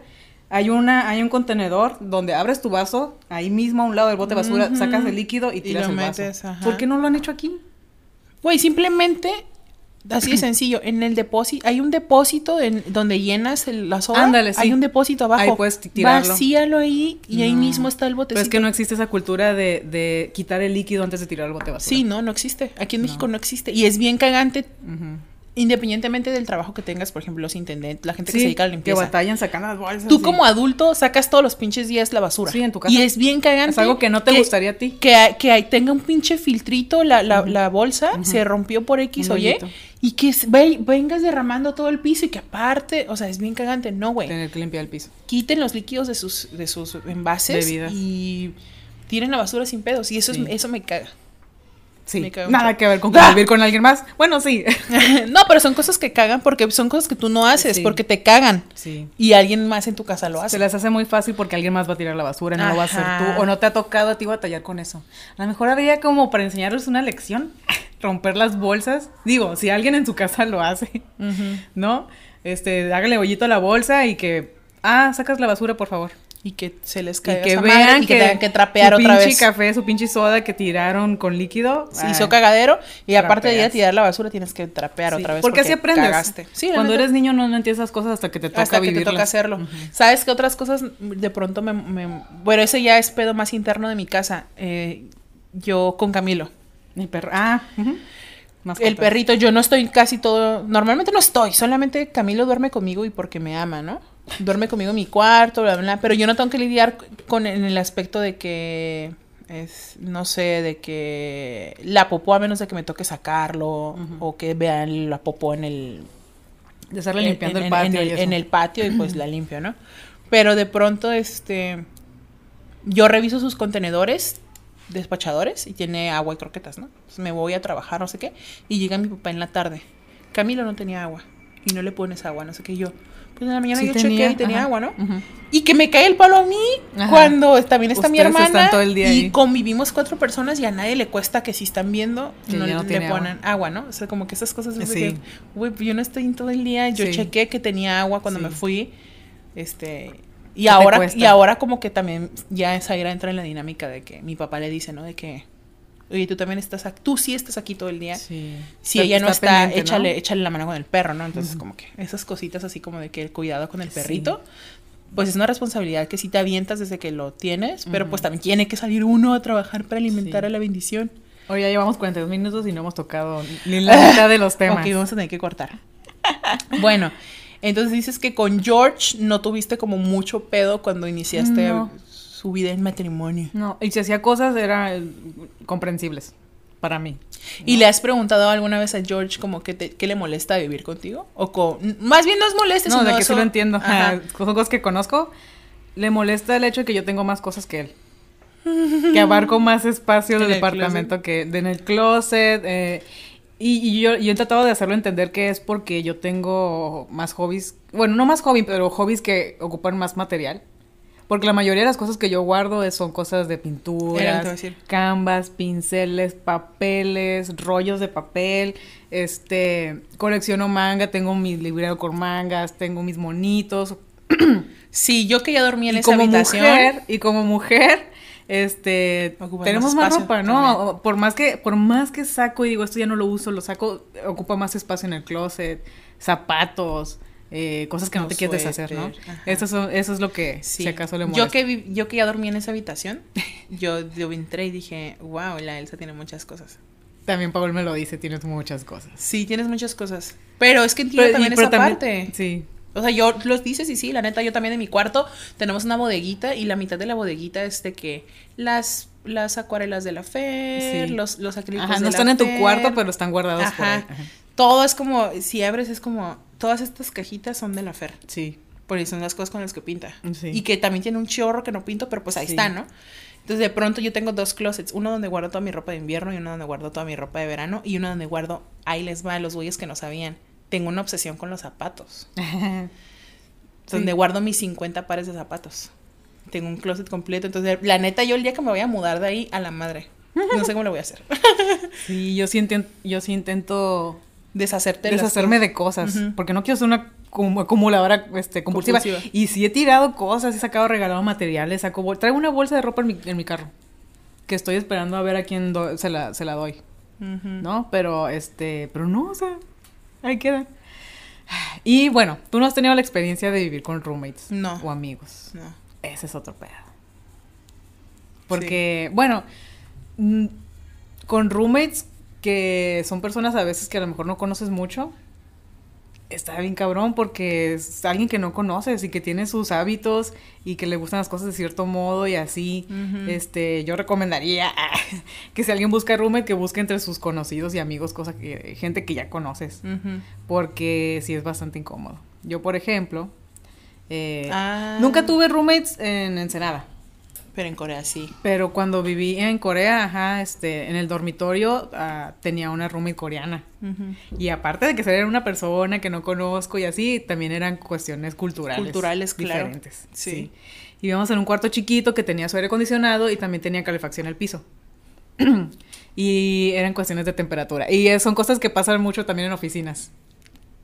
Hay una, hay un contenedor donde abres tu vaso, ahí mismo a un lado del bote de basura, sacas el líquido y Y tiras lo el metes, vaso. ajá. ¿Por qué no lo han hecho aquí? Güey, simplemente, así de sencillo, en el depósito, hay un depósito en, donde llenas el- la soda. Ándale, sí. Hay un depósito abajo. Ahí puedes ti- tirarlo. Vacíalo ahí y ahí mismo está el Pero botecito. es que no existe esa cultura de, de quitar el líquido antes de tirar el bote de basura. Sí, no, no existe. Aquí en No. México no existe. Y es bien cagante. Independientemente del trabajo que tengas, por ejemplo, los intendentes, la gente que se dedica a la que limpieza. batallan sacando las bolsas. Tú sí. como adulto sacas todos los pinches días la basura. Sí, en tu casa. Y es bien cagante. Es algo que no te gustaría a ti. Que, que tenga un pinche filtrito la, la, la bolsa, se rompió por X Un o Y, que ve- vengas derramando todo el piso y que aparte, o sea, es bien cagante. No, güey. Tener que limpiar el piso. Quiten los líquidos de sus, de sus envases Bebidas. y tiren la basura sin pedos. Y eso, Sí. es, eso me caga. Sí, nada que ver con ¡Ah! convivir con alguien más. Bueno, sí. no, pero son cosas que cagan porque son cosas que tú no haces, Sí. porque te cagan. Sí. Y alguien más en tu casa lo hace. Se les hace muy fácil porque alguien más va a tirar la basura, no lo va a hacer tú. O no te ha tocado a ti batallar con eso. A lo mejor habría como para enseñarles una lección, romper las bolsas. Digo, si alguien en su casa lo hace. ¿no? Este, hágale hoyito a la bolsa y que, ah, sacas la basura, por favor. Y que se les Y caiga que esa madre vean y que, tengan que trapear su otra pinche vez. café, su pinche soda que tiraron con líquido. Se hizo cagadero y aparte de ir a tirar la basura tienes que trapear sí. otra vez. Porque así aprendes. Cagaste. Sí, la Cuando eres niño no, no entiendes esas cosas hasta que te toca hasta que te toca hacerlo. ¿Sabes qué otras cosas de pronto me, me- Bueno, ese ya es pedo más interno de mi casa. Eh, yo con Camilo. Mi perro. Ah, ujú. El Mascotas. perrito, yo no estoy casi todo... Normalmente no estoy, solamente Camilo duerme conmigo y porque me ama, ¿no? Duerme conmigo en mi cuarto, bla, bla, bla, pero yo no tengo que lidiar con en el aspecto de que es, no sé, de que la popó a menos de que me toque sacarlo o que vean la popó en el De estarle en- limpiando en, el patio. en y el, en el patio y pues la limpio, ¿no? Pero de pronto, este, yo reviso sus contenedores despachadores y tiene agua y croquetas, ¿no? Entonces me voy a trabajar, no sé qué, y llega mi papá en la tarde. Camilo no tenía agua y no le pones agua, no sé qué. Y yo, pues en la mañana Sí yo tenía, chequé y tenía ajá. agua, ¿no? Y que me cae el palo a mí Ajá. cuando también está mi Ustedes hermana todo el día y ahí. convivimos cuatro personas y a nadie le cuesta que si están viendo Que no, no le agua. ponen agua. ¿no? O sea, como que esas cosas Sí. que, güey, yo no estoy en todo el día, yo Sí. chequé que tenía agua cuando me fui, este, y ahora, y ahora como que también ya Zaira entra en la dinámica de que mi papá le dice, ¿no? De que, oye, tú también estás aquí, tú sí estás aquí todo el día. Sí. Si ella no está está, pendiente, ¿no? échale, échale la mano con el perro, ¿no? Entonces, como que esas cositas así como de que el cuidado con el Sí. perrito, pues es una responsabilidad que sí te avientas desde que lo tienes, pero pues también tiene que salir uno a trabajar para alimentar Sí. a la bendición. Hoy ya llevamos 42 minutos y no hemos tocado ni la mitad de los temas. Ok, vamos a tener que cortar. bueno, entonces dices que con George no tuviste como mucho pedo cuando iniciaste No. Su vida en matrimonio. No, y si hacía cosas eran comprensibles para mí. ¿Y le has preguntado alguna vez a George como que, te- qué le molesta vivir contigo? O más bien no es molesta, No, sino de que sí eso- lo entiendo. Son cosas que conozco. Le molesta el hecho de que yo tengo más cosas que él. Que abarco más espacio del el departamento que de en el closet. eh, y, y yo, yo he tratado de hacerlo entender que es porque yo tengo más hobbies. Bueno, no más hobbies, pero hobbies que ocupan más material. Porque la mayoría de las cosas que yo guardo son cosas de pinturas, canvas, pinceles, papeles, rollos de papel. Este, colecciono manga, tengo mi librero con mangas, tengo mis monitos. Sí, yo que ya dormí en y esa como habitación. mujer, y como mujer, este, tenemos más espacio ropa, ¿no? Por más que, por más que saco y digo esto ya no lo uso, lo saco, ocupa más espacio en el closet, zapatos, eh, cosas que no te quieres deshacer, ¿no? ajá. Eso, son- eso es lo que, Sí. si acaso le molesta. yo que vi- yo que ya dormí en esa habitación, yo, yo entré y dije, wow, la Elsa tiene muchas cosas. También Paul me lo dice, tienes muchas cosas. Sí, tienes muchas cosas. Pero es que entiendo también pero esa parte. Sí. O sea, yo los dices y sí, la neta, yo también en mi cuarto tenemos una bodeguita y la mitad de la bodeguita es de que las, las acuarelas de la Fer, Sí. los, los acrílicos Ajá, de no la están en tu Fer. cuarto, pero están guardados por ahí. Ajá. Todo es como, si abres es como, todas estas cajitas son de la Fer. Sí. Porque son las cosas con las que pinta. Sí. Y que también tiene un chorro que no pinto, pero pues ahí Sí. está, ¿no? Entonces de pronto yo tengo dos closets, uno donde guardo toda mi ropa de invierno y uno donde guardo toda mi ropa de verano y uno donde guardo, ahí les va, los güeyes que no sabían. Tengo una obsesión con los zapatos. Donde Sí. guardo mis 50 pares de zapatos. Tengo un closet completo. Entonces, la neta, yo el día que me voy a mudar de ahí, a la madre. No sé cómo lo voy a hacer. Sí, yo sí, intento, yo sí intento Deshacerte de las deshacerme de cosas, porque no quiero ser una cum- acumuladora este, compulsiva. Compulsiva. Y sí he tirado cosas, he sacado regalado materiales, saco traigo una bolsa de ropa en mi, en mi carro, que estoy esperando a ver a quién se, la, se la doy. ¿no? Pero, este, pero no, o sea, ahí queda. Y bueno, tú no has tenido la experiencia de vivir con roommates No. o amigos. No. Ese es otro pedo. Porque, bueno, mm, con roommates que son personas a veces que a lo mejor no conoces mucho, está bien cabrón porque es alguien que no conoces y que tiene sus hábitos y que le gustan las cosas de cierto modo y así. Este, yo recomendaría que si alguien busca roommate que busque entre sus conocidos y amigos, cosa que gente que ya conoces, porque sí es bastante incómodo. Yo, por ejemplo, eh, Ah. nunca tuve roommates en Ensenada. Pero en Corea sí. Pero cuando viví en Corea, ajá, este, en el dormitorio ah, tenía una roommate coreana. Y aparte de que ser una persona que no conozco y así, también eran cuestiones culturales. Culturales, claro. Diferentes. Sí. sí. Vivíamos en un cuarto chiquito que tenía su aire acondicionado y también tenía calefacción al piso. y eran cuestiones de temperatura. Y son cosas que pasan mucho también en oficinas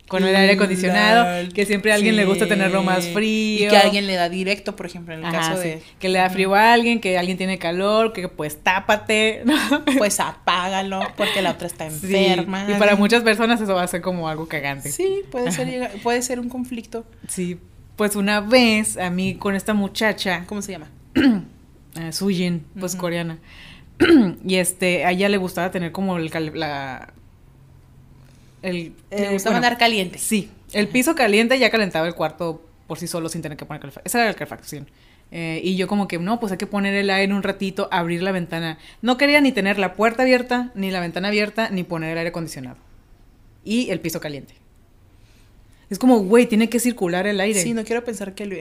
con el aire acondicionado, que siempre a alguien le gusta tenerlo más frío. Y que alguien le da directo, por ejemplo, en el caso de... Que le da frío a alguien, que alguien tiene calor, que pues tápate. Pues apágalo, porque la otra está enferma. Y para muchas personas eso va a ser como algo cagante. Sí, puede ser, puede ser un conflicto. Sí, pues una vez a mí con esta muchacha... ¿Cómo se llama? uh, Sujin, pues coreana. y este, a ella le gustaba tener como el, la el, Le gustaba andar caliente. Sí, el piso caliente ya calentaba el cuarto por sí solo sin tener que poner calefacción. Esa era la calefacción. Eh, y yo como que, no, pues hay que poner el aire un ratito, abrir la ventana. No quería ni tener la puerta abierta, ni la ventana abierta, ni poner el aire acondicionado. Y el piso caliente. Es como, güey, tiene que circular el aire. Sí, no quiero pensar que lo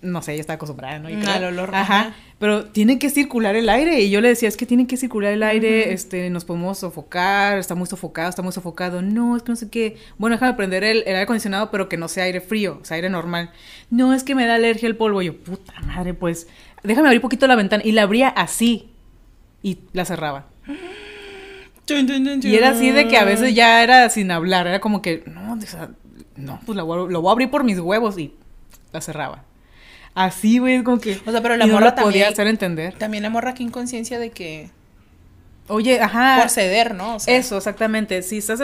no sé, ella está acostumbrada, ¿no? Al olor. Ajá. Pero tiene que circular el aire. Y yo le decía, es que tiene que circular el aire, este, nos podemos sofocar, está muy sofocado, está muy sofocado. No, es que no sé qué. Bueno, déjame prender el, aire acondicionado, pero que no sea aire frío, o sea, aire normal. No, es que me da alergia el polvo. yo, puta madre, pues, déjame abrir poquito la ventana. Y la abría así. Y la cerraba. Y era así de que a veces ya era sin hablar, era como que, no, no, pues lo voy a abrir por mis huevos y la cerraba. Así, güey, como que. O sea, pero la morra también. podía hacer entender. También la morra aquí inconsciencia de que. Oye, ajá. Por ceder, ¿no? Eso, exactamente. Si estás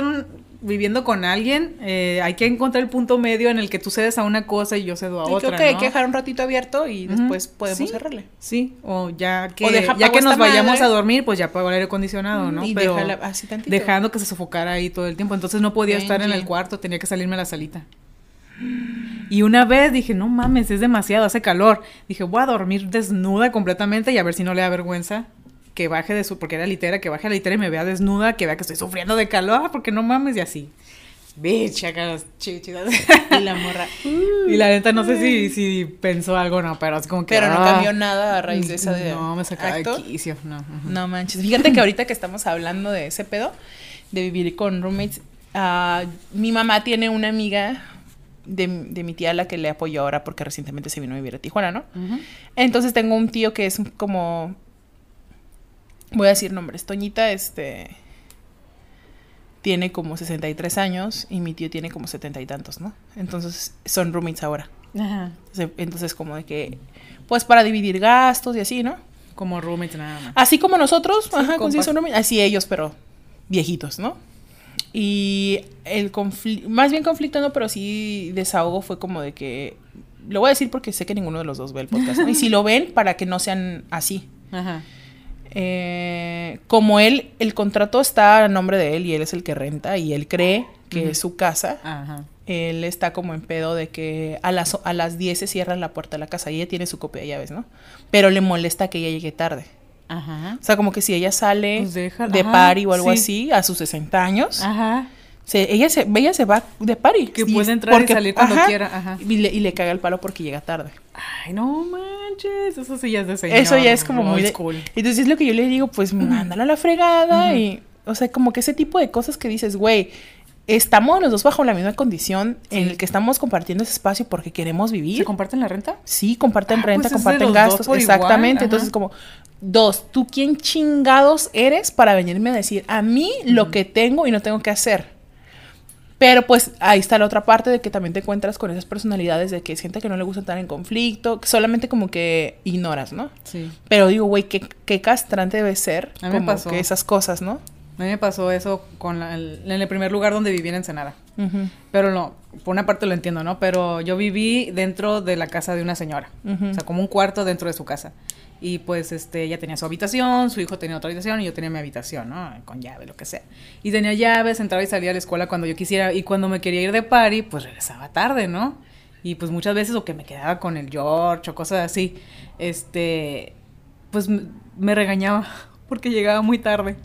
viviendo con alguien, eh, hay que encontrar el punto medio en el que tú cedes a una cosa y yo cedo a otra. Creo que hay que dejar un ratito abierto y después podemos cerrarle. Sí, o ya que, ya que nos vayamos a dormir, pues ya puedo el aire acondicionado, ¿no? Y Pero así tantito. dejando que se sofocara ahí todo el tiempo. Entonces no podía estar en el cuarto, tenía que salirme a la salita. Y una vez dije, no mames, es demasiado, hace calor. Dije, voy a dormir desnuda completamente y a ver si no le da vergüenza que baje de su, porque era litera, que baje a la litera y me vea desnuda, que vea que estoy sufriendo de calor, porque no mames, y así. Bitch, acá las chichidas. Y la morra. y la neta, no sé si, si pensó algo o no, pero es como que. Pero no ah, cambió nada a raíz de esa de. No, me sacaba de quicio, no. No manches. Fíjate que ahorita que estamos hablando de ese pedo, de vivir con roommates, uh, mi mamá tiene una amiga de, mi tía la que le apoyó ahora porque recientemente se vino a vivir a Tijuana, ¿no? Entonces tengo un tío que es como, voy a decir nombres, Toñita, este, tiene como 63 años y mi tío tiene como setenta y tantos, ¿no? Entonces son roommates ahora. Ajá. Entonces, como de que, pues para dividir gastos y así, ¿no? Como roommates nada más. Así como nosotros, ajá, sí son roommates, así ellos, pero viejitos, ¿no? Y el conflicto, más bien conflicto no, pero sí desahogo fue como de que, lo voy a decir porque sé que ninguno de los dos ve el podcast, y si lo ven, para que no sean así. Ajá. Eh, como él, el contrato está a nombre de él y él es el que renta y él cree que es su casa, Ajá. él está como en pedo de que a las, a las 10 se cierra la puerta de la casa y ella tiene su copia de llaves, ¿no? Pero le molesta que ella llegue tarde. Ajá. O sea, como que si ella sale pues de party o algo así a sus 60 años. Ajá. ella, se, ella se va de party. Que puede entrar y salir cuando quiera. Ajá. Y, le, y le caga el palo porque llega tarde. Ay, no manches. Eso sí ya es de señor. Eso ya es como muy de... Cool. Entonces es lo que yo le digo, pues mándala a la fregada. Y, o sea, como que ese tipo de cosas que dices, güey, estamos los dos bajo la misma condición en el que estamos compartiendo ese espacio porque queremos vivir. ¿Se comparten la renta? Sí, comparten ah, renta, pues comparten gastos. Exactamente. Entonces, como, dos, ¿tú quién chingados eres para venirme a decir a mí lo que tengo y no tengo que hacer? Pero pues ahí está la otra parte de que también te encuentras con esas personalidades de que es gente que no le gusta estar en conflicto, que solamente como que ignoras, ¿no? Sí. Pero digo, güey, qué, qué castrante debe ser como que esas cosas, ¿no? A mí me pasó eso con en el primer lugar donde viví en Ensenada. Pero no, por una parte lo entiendo, ¿no? Pero yo viví dentro de la casa de una señora. O sea, como un cuarto dentro de su casa. Y pues este, ella tenía su habitación, su hijo tenía otra habitación y yo tenía mi habitación, ¿no? Con llave, lo que sea. Y tenía llaves, entraba y salía a la escuela cuando yo quisiera. Y cuando me quería ir de party, pues regresaba tarde, ¿no? Y pues muchas veces o que me quedaba con el George o cosas así, este, pues me regañaba porque llegaba muy tarde.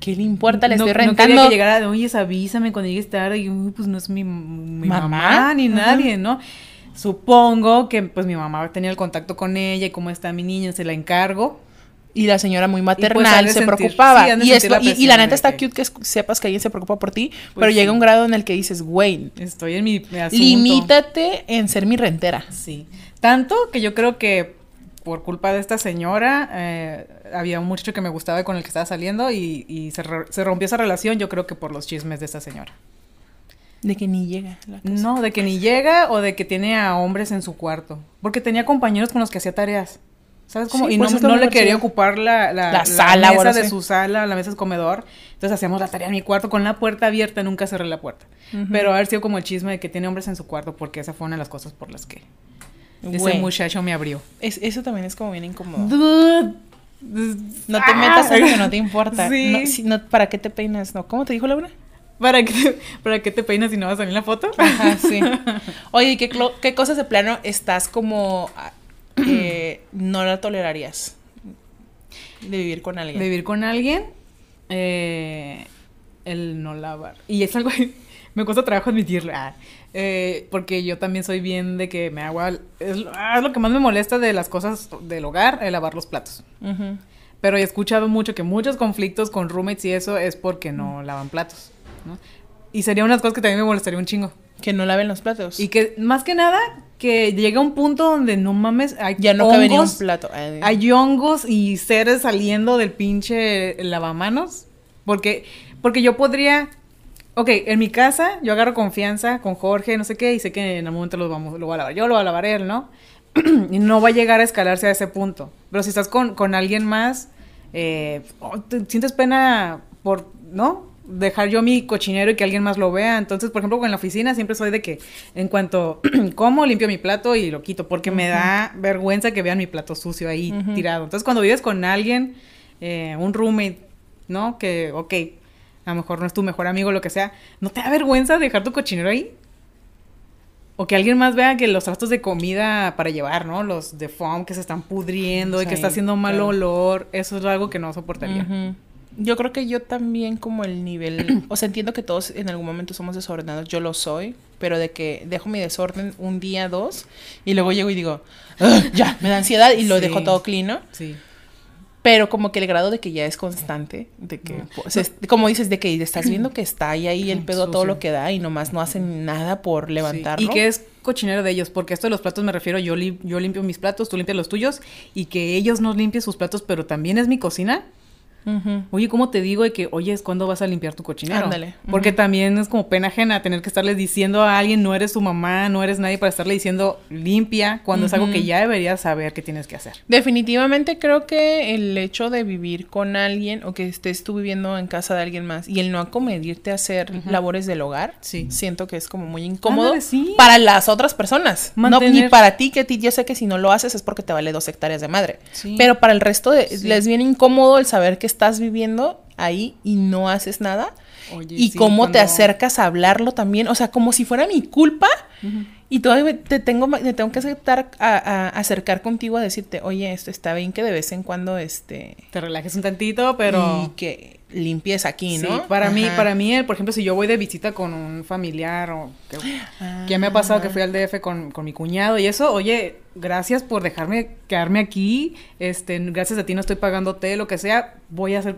¿Qué le importa? Le estoy rentando. No quería que llegara, oye, avísame cuando llegues tarde. Y pues no es mi, mamá, ni nadie, ¿no? Supongo que pues mi mamá tenía el contacto con ella y cómo está mi niña, se la encargo. Y la señora muy pues, maternal de se sentir- preocupaba. sí, y, esto- la y- y, la neta está cute que es- sepas que alguien se preocupa por ti, Pues pero llega sí. un grado en el que dices, güey, Estoy en mi asunto. limítate en ser mi rentera. Sí. Tanto que yo creo que por culpa de esta señora, eh, había un muchacho que me gustaba y con el que estaba saliendo y, y se, re- se rompió esa relación, yo creo que por los chismes de esta señora. De que ni llega. la cosa. No, de que ni llega o de que tiene a hombres en su cuarto. Porque tenía compañeros con los que hacía tareas. ¿Sabes cómo? Sí, y pues no, le quería ocupar la, la, La sala o mesa de su sala, la mesa de comedor. Entonces hacíamos la tarea en mi cuarto con la puerta abierta, nunca cerré la puerta. Pero haber sido como el chisme de que tiene hombres en su cuarto, porque esa fue una de las cosas por las que ese muchacho me abrió. es- eso también es como bien incómodo. Dude. No te metas en lo que no te importa. Ah. Sí. No, si- no, ¿Para qué te peinas? No, ¿Cómo te dijo Laura? ¿Para qué, ¿Para qué te peinas si no vas a salir la foto? Ajá, sí. Oye, ¿y ¿qué, qué cosas de plano estás como... ah, eh, no la tolerarías? De vivir con alguien. vivir con alguien, eh, el no lavar. Y es algo, me cuesta trabajo admitirlo, ah, eh, porque yo también soy bien de que me hago, al- es, lo- ah, es lo que más me molesta de las cosas del hogar, el lavar los platos. Ujú. Pero he escuchado mucho que muchos conflictos con roommates y eso es porque no lavan platos, ¿no? Y sería unas cosas que también me molestaría un chingo. Que no laven los platos. Y que, más que nada, que llega un punto donde no mames, hay ya no cabe ni un hongos, plato. Ay, hay hongos y seres saliendo del pinche lavamanos. Porque, porque yo podría. Ok, en mi casa yo agarro confianza con Jorge, no sé qué, y sé que en algún momento lo, vamos, lo va a lavar. Yo lo va a lavar él, ¿no? y no va a llegar a escalarse a ese punto. Pero si estás con, con alguien más, eh, oh, te sientes pena por, ¿no? Dejar yo mi cochinero y que alguien más lo vea. Entonces, por ejemplo, en la oficina siempre soy de que en cuanto como, limpio mi plato y lo quito, porque me da vergüenza que vean mi plato sucio ahí tirado. Entonces, cuando vives con alguien, eh, un roommate, ¿no? Que, ok, a lo mejor no es tu mejor amigo, lo que sea, ¿no te da vergüenza dejar tu cochinero ahí? O que alguien más vea que los trastos de comida para llevar, ¿no? Los de foam que se están pudriendo y que está haciendo mal claro. olor. Eso es algo que no soportaría. Yo creo que yo también como el nivel, o sea, entiendo que todos en algún momento somos desordenados, yo lo soy, pero de que dejo mi desorden un día, dos, y luego llego y digo, "Ugh, ya, me da ansiedad y lo Sí. dejo todo clean, ¿no? Sí. Pero como que el grado de que ya es constante, de que, pues, es- como dices, de que estás viendo que está ahí, ahí el pedo a todo lo que da y nomás no hacen nada por Sí. levantarlo. Y que es cochinero de ellos, porque esto de los platos me refiero, yo, yo limpio mis platos, tú limpias los tuyos, y que ellos no limpien sus platos, pero también es mi cocina. Oye, ¿cómo te digo de que, oye, es cuándo vas a limpiar tu cochinero? Ándale. Porque también es como pena ajena tener que estarle diciendo a alguien, no eres su mamá, no eres nadie para estarle diciendo limpia, cuando es algo que ya deberías saber que tienes que hacer. Definitivamente creo que el hecho de vivir con alguien o que estés tú viviendo en casa de alguien más y el no acomedirte a hacer labores del hogar, Sí. siento que es como muy incómodo Ándale, sí. para las otras personas. No, ni Mantener- para ti, que ti, yo sé que si no lo haces es porque te vale dos hectáreas de madre. Sí. Pero para el resto de, les viene incómodo el saber que estás viviendo ahí y no haces nada. Oye, y sí, cómo te acercas a hablarlo también, o sea, como si fuera mi culpa y todavía te tengo, me tengo que aceptar a, a- acercar contigo a decirte, oye, esto está bien que de vez en cuando este Te relajes un tantito, pero... y que limpies aquí, Sí, ¿no? para mí, para mí, por ejemplo, si yo voy de visita con un familiar o que, que ya me ha pasado que fui al DF con, con mi cuñado y eso, oye, gracias por dejarme quedarme aquí, este, gracias a ti no estoy pagándote, lo que sea, voy a hacer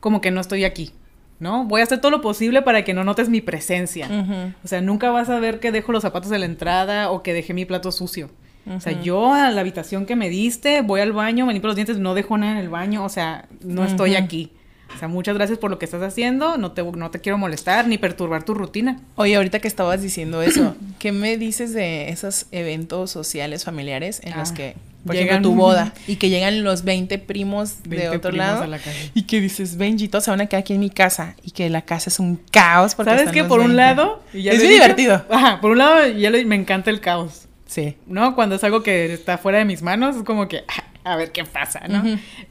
como que no estoy aquí, ¿no? Voy a hacer todo lo posible para que no notes mi presencia. O sea, nunca vas a ver que dejo los zapatos en la entrada o que dejé mi plato sucio. O sea, yo a la habitación que me diste, voy al baño, me limpio los dientes, no dejo nada en el baño, o sea, no estoy aquí. O sea, muchas gracias por lo que estás haciendo, no te, no te quiero molestar ni perturbar tu rutina. Oye, ahorita que estabas diciendo eso, ¿qué me dices de esos eventos sociales familiares en los Ah, que, por llegan- ejemplo, tu boda y que llegan los 20 primos 20 de otro primos lado la y que dices, Benji, todos se van a quedar aquí en mi casa y que la casa es un caos porque ¿Sabes los Por un 20. lado... ya Es dicho, divertido. Ajá, por un lado ya me encanta el caos, Sí. ¿no? Cuando es algo que está fuera de mis manos, es como que, ah, a ver qué pasa, ¿no?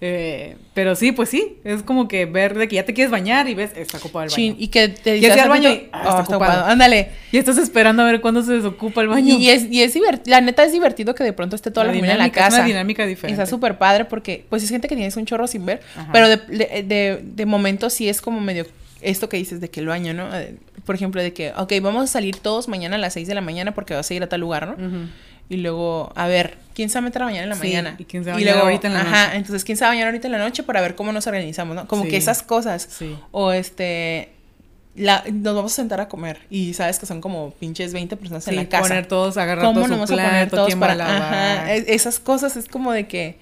Eh, pero sí, pues sí, es como que ver de que ya te quieres bañar y ves, está ocupado el baño. Chin, y que te Y dices así al "Hace baño y, ah, "Ah, está está ocupado". Ándale. Y estás esperando a ver cuándo se desocupa el baño. Y, y es, y es divertido, la neta es divertido que de pronto esté toda la, La familia en la dinámica, es casa. una dinámica diferente. Está súper padre porque, pues es gente que tienes un chorro sin ver, Ajá. pero de, de, de- de momento sí es como medio esto que dices de que el baño, ¿no? Eh, Por ejemplo, de que, ok, vamos a salir todos mañana a las 6 de la mañana porque vas a ir a tal lugar, ¿no? Y luego, a ver, ¿quién se va a meter a bañar en la Sí, mañana? y quién a bañar ahorita en la Ajá, noche. entonces, ¿quién se va a bañar ahorita en la noche para ver cómo nos organizamos, ¿no? Como Sí. que esas cosas. Sí. O este, la, nos vamos a sentar a comer y sabes que son como pinches 20 personas en la casa. poner todos, agarrar ¿Cómo todos nos vamos a poner todos para lavar. Ajá, es- esas cosas es como de que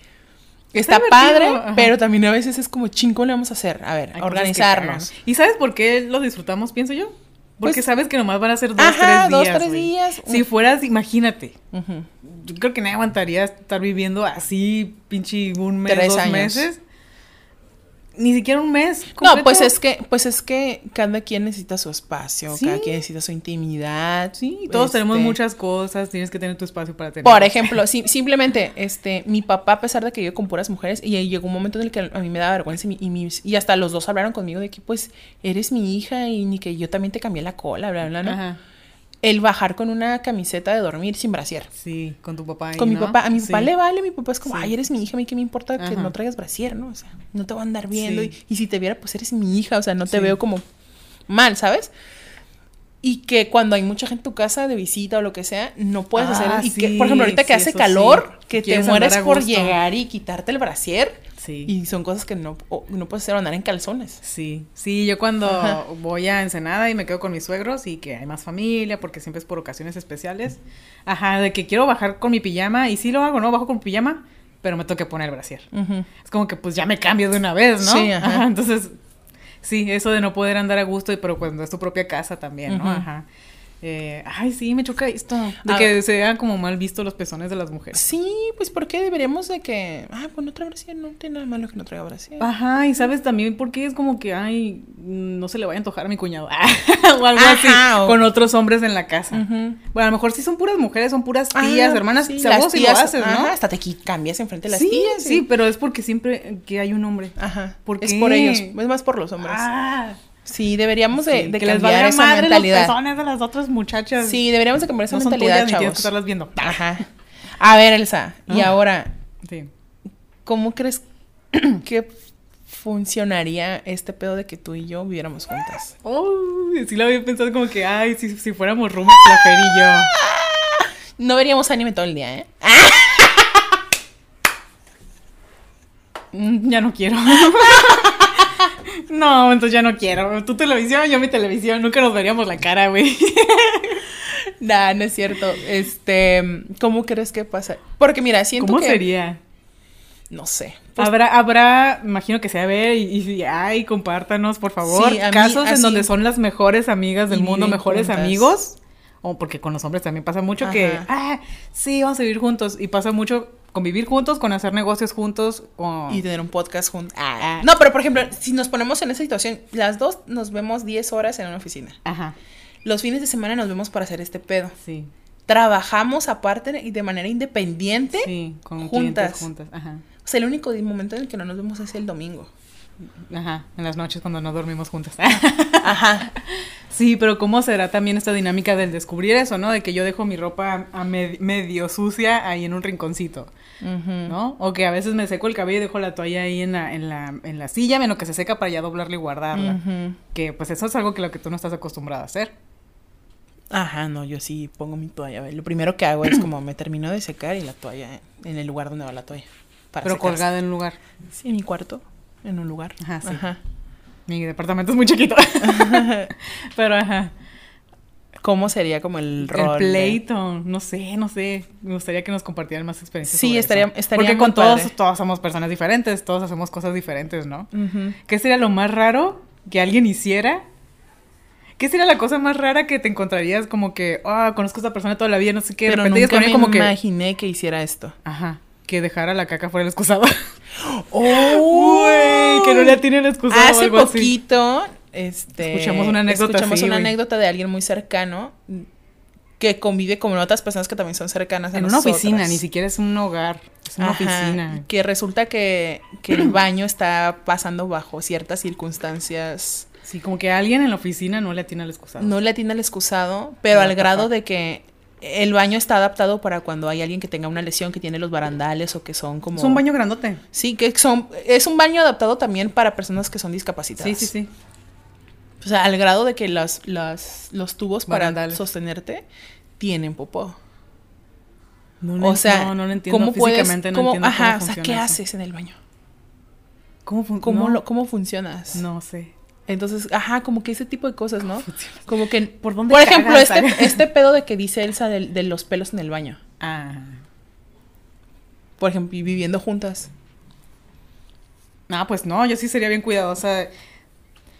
Está está, padre, ajá. pero también a veces es como chingo le vamos a hacer, a ver, Hay organizarnos. ¿Y sabes por qué lo disfrutamos, pienso yo? Porque Pues- sabes que nomás van a ser dos, Ajá, tres dos, días. tres güey. días. Si fueras, imagínate. Ujú. Yo creo que nadie aguantaría estar viviendo así, pinche un mes, Tres dos años. meses. Ni siquiera un mes. No, pues es que, pues es que cada quien necesita su espacio, Sí. cada quien necesita su intimidad. Sí, todos tenemos este, muchas cosas, tienes que tener tu espacio para tener. Por ejemplo, si- simplemente, este, mi papá, a pesar de que vive con puras mujeres, y ahí llegó un momento en el que a mí me daba vergüenza y, mi- y, mis- y hasta los dos hablaron conmigo de que, pues, eres mi hija y ni que yo también te cambié la cola, bla, bla, ¿no? Ajá. El bajar con una camiseta de dormir sin brasier. Sí, con tu papá. ahí, Con mi ¿no? papá, a mi papá Sí. le vale, mi papá es como, Sí. ay, eres mi hija, a mí qué me importa que no traigas brasier, ¿no? O sea, no te voy a andar viendo. Sí. Y, y si te viera, pues eres mi hija, o sea, no te veo como mal, ¿sabes? Y que cuando hay mucha gente en tu casa de visita o lo que sea, no puedes Ah, hacer. Y que, por ejemplo, ahorita que hace calor, que te mueres por llegar y quitarte el brasier. Sí. Y son cosas que no, o- no puedes hacer andar en calzones. Sí, sí, yo cuando Ajá. voy a Ensenada y me quedo con mis suegros y que hay más familia, porque siempre es por ocasiones especiales. Ajá, de que quiero bajar con mi pijama y sí lo hago, ¿no? Bajo con pijama, pero me tengo que poner el brasier. Es como que pues ya me cambio de una vez, ¿no? Sí, ajá. entonces, sí, eso de no poder andar a gusto, pero cuando es tu propia casa también, ¿no? Ajá. Eh, ay, sí, me choca esto. De Ah. que se vean como mal visto los pezones de las mujeres. Sí, pues ¿por qué deberíamos de que, ah, pues no trae no tiene nada malo que no traiga brasier. Ajá, y sabes también por qué es como que, ay, no se le vaya a antojar a mi cuñado. o algo Ajá, así, o- con otros hombres en la casa. Ujú. Bueno, a lo mejor sí son puras mujeres, son puras tías, Ah, hermanas, sí, las sí lo tías, haces, ¿no? ajá, hasta te cambias enfrente de las sí, tías. sí, pero es porque siempre que hay un hombre. Ajá. ¿Por es por ellos, es más por los hombres. Ah, Sí, deberíamos de, sí, de que les cambiar valga esa madre mentalidad. los de las otras muchachas. Sí, deberíamos de cambiar esa no son mentalidad, tuyas ni tienes que chavos. estarlas viendo. Ajá. A ver, Elsa, y Ah. ahora, Sí. ¿cómo crees que funcionaría este pedo de que tú y yo viviéramos juntas? Oh, sí lo había pensado como que, ay, si, si fuéramos roomies, la Fer y yo. No veríamos anime todo el día, ¿eh? Ya no quiero. no, entonces ya no quiero. Tu televisión, yo mi televisión. Nunca nos veríamos la cara, güey. Nah, no es cierto. Este, ¿cómo crees que pasa? Porque mira, siento ¿Cómo que sería? no sé. Pues, habrá, habrá, imagino que sea ver y, y si hay, compártanos, por favor. Sí, a mí, casos en donde son las mejores amigas del mundo, mejores juntas. amigos. O porque con los hombres también pasa mucho que, ah, sí, vamos a vivir juntos. Y pasa mucho con vivir juntos, con hacer negocios juntos. Con... y tener un podcast juntos. Ah. No, pero por ejemplo, si nos ponemos en esa situación, las dos nos vemos 10 horas en una oficina. Ajá, Los fines de semana nos vemos para hacer este pedo. sí. Trabajamos aparte y de manera independiente. Sí, con juntas. juntas. Ajá. O sea, el único momento en el que no nos vemos es el domingo. Ajá, en las noches cuando no dormimos juntas. Ajá. sí, pero ¿cómo será también esta dinámica del descubrir eso, no? De que yo dejo mi ropa a med- medio sucia ahí en un rinconcito. ¿no? O que a veces me seco el cabello y dejo la toalla ahí en la, en la, en la silla, menos que se seca para ya doblarla y guardarla. Que pues eso es algo que lo que tú no estás acostumbrada a hacer. Ajá, no, yo sí pongo mi toalla. Lo primero que hago es como me termino de secar y la toalla en el lugar donde va la toalla. para pero secarse. colgada en un lugar. Sí, en mi cuarto, en un lugar. Ajá, sí. Ajá. Mi departamento es muy chiquito. pero ajá. ¿Cómo sería como el El rol? de- pleito, no sé, no sé. Me gustaría que nos compartieran más experiencias. Sí, sobre estaría- eso. estaría Porque con todos, padre. todos somos personas diferentes, todos hacemos cosas diferentes, ¿no? ¿Qué sería lo más raro que alguien hiciera? ¿Qué sería la cosa más rara que te encontrarías como que, ah, conozco a esta persona toda la vida, no sé qué, de Pero repente llegas nunca me que, imaginé que hiciera esto. ajá, que dejara la caca fuera del excusado. ¡Oh! Uy, que no le excusado o Hace algo así. poquito, este... Escuchamos una anécdota escuchamos así, una güey. anécdota de alguien muy cercano que convive con otras personas que también son cercanas a En una nosotras. oficina, ni siquiera es un hogar, es una Ajá, oficina. Que resulta que, que el baño está pasando bajo ciertas circunstancias. Sí, como que alguien en la oficina no le atina el excusado. No le atiende el excusado, pero al grado de que el baño está adaptado para cuando hay alguien que tenga una lesión, que tiene los barandales o que son como... Es un baño grandote. Sí, que son... Es un baño adaptado también para personas que son discapacitadas. Sí, sí, sí. O sea, al grado de que las, las, los tubos para sostenerte tienen popó. No, O sea, no, no lo entiendo ¿cómo puedes, físicamente, no cómo- entiendo ajá, cómo o sea, ¿qué eso. haces en el baño? ¿Cómo, fun- ¿Cómo, no, lo, ¿Cómo funcionas? No sé. Entonces, ajá, como que ese tipo de cosas, ¿no? Como que, ¿Por dónde por ejemplo, cagas? este, este pedo de que dice Elsa de, de los pelos en el baño. Ah. Por ejemplo, y viviendo juntas. No, pues no, yo sí sería bien cuidadosa.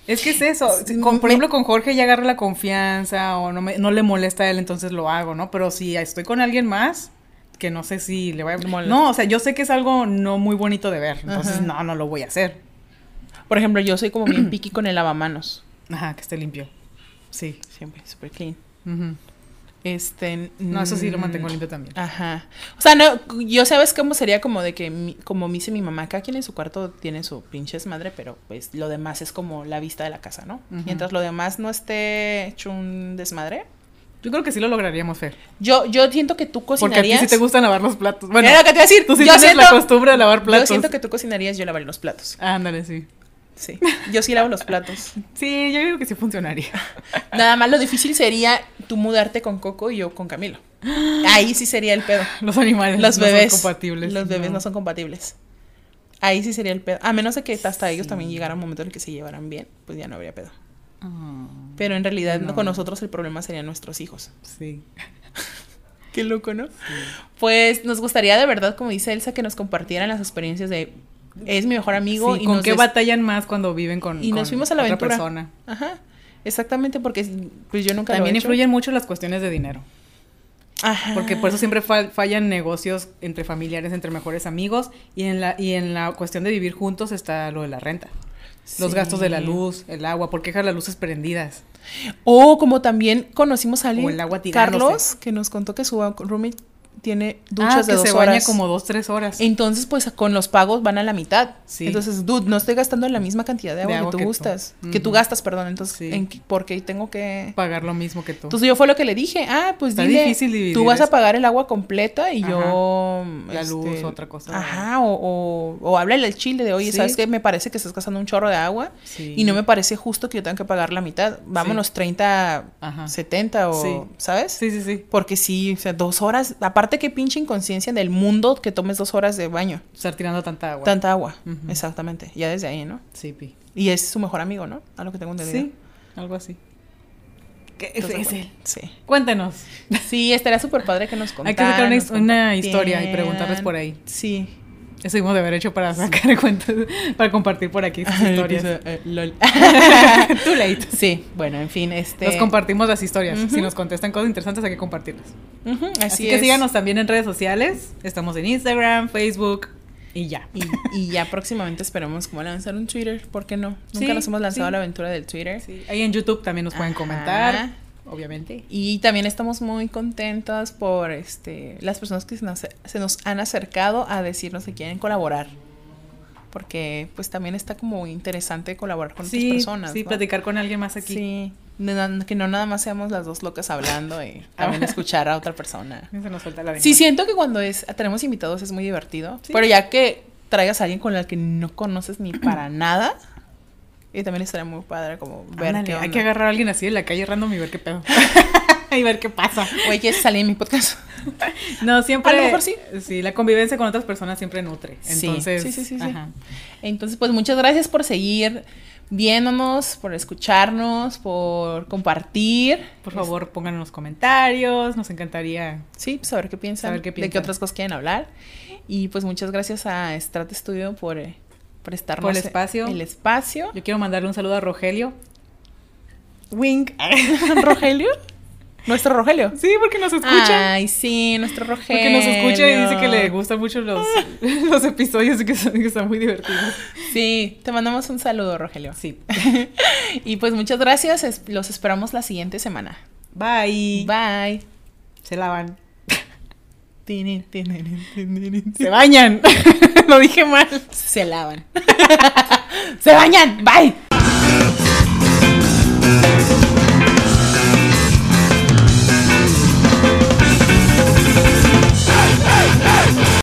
Es que es eso. Con- por ejemplo, con Jorge ya agarra la confianza o no, me, no le molesta a él, entonces lo hago, ¿no? Pero si estoy con alguien más, que no sé si le va a... Molesta. No, o sea, yo sé que es algo no muy bonito de ver, entonces Ajá. no, no lo voy a hacer. Por ejemplo, yo soy como bien piqui con el lavamanos. Ajá, que esté limpio. Sí. Siempre, súper clean. Este. No, eso sí lo mm, mantengo limpio también. Ajá. O sea, no, yo sabes cómo sería como de que, mi- como me dice mi mamá, cada quien en su cuarto tiene su pinche madre, pero pues lo demás es como la vista de la casa, ¿no? Mientras lo demás no esté hecho un desmadre. Yo creo que sí lo lograríamos, Fer. Yo, yo siento que tú Porque a ti cocinarías. sí te gusta lavar los platos. Bueno, Era lo que te iba a decir. tú sí yo tienes siento, la costumbre de lavar platos. Yo siento que tú cocinarías, yo lavaré los platos. Ándale, sí. Sí. Yo sí lavo los platos. Sí, yo creo que sí funcionaría. Nada más lo difícil sería tú mudarte con Coco y yo con Camilo. Ahí sí sería el pedo. Los animales Los no son compatibles. Los bebés no. son compatibles. Ahí sí sería el pedo. A menos de que hasta ellos también llegara un momento en el que se llevaran bien, pues ya no habría pedo. Ah, Pero en realidad No. con nosotros el problema serían nuestros hijos. sí. Qué loco, ¿no? Pues nos gustaría de verdad, como dice Elsa, que nos compartieran las experiencias de es mi mejor amigo Sí, y ¿Con qué batallan más cuando viven con y nos con fuimos a la otra aventura. persona? Ajá. Exactamente, porque pues yo nunca También lo he hecho. influyen mucho las cuestiones de dinero. Ajá. Porque por eso siempre fa- fallan negocios entre familiares, entre mejores amigos. Y en, la, y en la cuestión de vivir juntos está lo de la renta. Los gastos de la luz, el agua, ¿por qué dejar las luces prendidas? O como también conocimos a alguien, O el agua tirándose. Carlos, que nos contó que su roommate tiene duchas ah, de que dos se baña como dos, tres horas. Entonces, pues con los pagos van a la mitad. Sí. Entonces, dude, no estoy gastando la misma cantidad de agua, agua que tú que tú. gustas. Que tú gastas, perdón. Entonces, Sí. ¿en qué- ¿por qué tengo que...? Pagar lo mismo que tú. Entonces yo fue lo que le dije, ah, pues Está dile, difícil dividir tú vas a pagar el agua completa y Ajá. yo... La este, luz, otra cosa. Ajá, o, o, o háblale al chile de, oye, Sí. ¿sabes qué? Me parece que estás gastando un chorro de agua y no me parece justo que yo tenga que pagar la mitad. Vámonos 30, Ajá. 70 o... Sí. ¿Sabes? Sí, sí, sí. Porque sí, o sea, dos horas, aparte que pinche inconsciencia del mundo que tomes dos horas de baño, Estar tirando tanta agua. tanta agua, exactamente, ya desde ahí, ¿no? Sí, pi. Y es su mejor amigo, ¿no? A lo que tengo entendido. Sí, algo así. ¿Qué es, él? Sí. Cuéntanos. Sí, estaría súper padre que nos Hay contaran. que sacar una, una historia y preguntarles por ahí. Sí. Eso hemos de haber hecho para sacar cuentas, para compartir por aquí sus historias. Eh, lol. Too late. sí, bueno, en fin, este... Nos compartimos las historias. Si nos contestan cosas interesantes, hay que compartirlas. Así, Así, que es. síganos también en redes sociales. Estamos en Instagram, Facebook y ya. Y, y ya próximamente esperemos como lanzar un Twitter, ¿por qué no? Nunca Sí, nos hemos lanzado sí. a la aventura del Twitter. Sí, Ahí en YouTube también nos pueden Ajá. comentar, obviamente. Y también estamos muy contentas por este las personas que se nos, se nos han acercado a decirnos que quieren colaborar. Porque pues también está como interesante colaborar con otras personas. sí, ¿no? platicar con alguien más aquí. Sí, no- que no nada más seamos las dos locas hablando y también escuchar a otra persona. Se nos suelta la. Sí, siento que cuando es tenemos invitados es muy divertido. Sí. Pero ya que traigas a alguien con el que no conoces ni para nada, y también estaría muy padre como ver Ándale, qué hay que agarrar a alguien así de la calle random y ver qué pedo. y ver qué pasa. Oye, ¿quieres salir en mi podcast? No, siempre. A lo mejor sí. Sí, la convivencia con otras personas siempre nutre. Entonces. sí, sí, sí, sí. ajá. Entonces, pues muchas gracias por seguir viéndonos, por escucharnos, por compartir. Por favor, pongan en los comentarios. Nos encantaría. Sí, pues saber qué piensan, Saber qué de qué piensan. otras cosas quieren hablar. Y pues muchas gracias a Strat Studio por eh, prestarnos Por el espacio. El espacio. Yo quiero mandarle un saludo a Rogelio. Wink. ¿Rogelio? ¿Nuestro Rogelio? Sí, porque nos escucha. Ay, sí, nuestro Rogelio. porque nos escucha y dice que le gustan mucho los, los episodios y que, son, que están muy divertidos. Sí, te mandamos un saludo, Rogelio. Sí. y pues muchas gracias. Los esperamos la siguiente semana. Bye. Bye. Se lavan. Se bañan. Lo dije mal. Se lavan. Se bañan. Bye.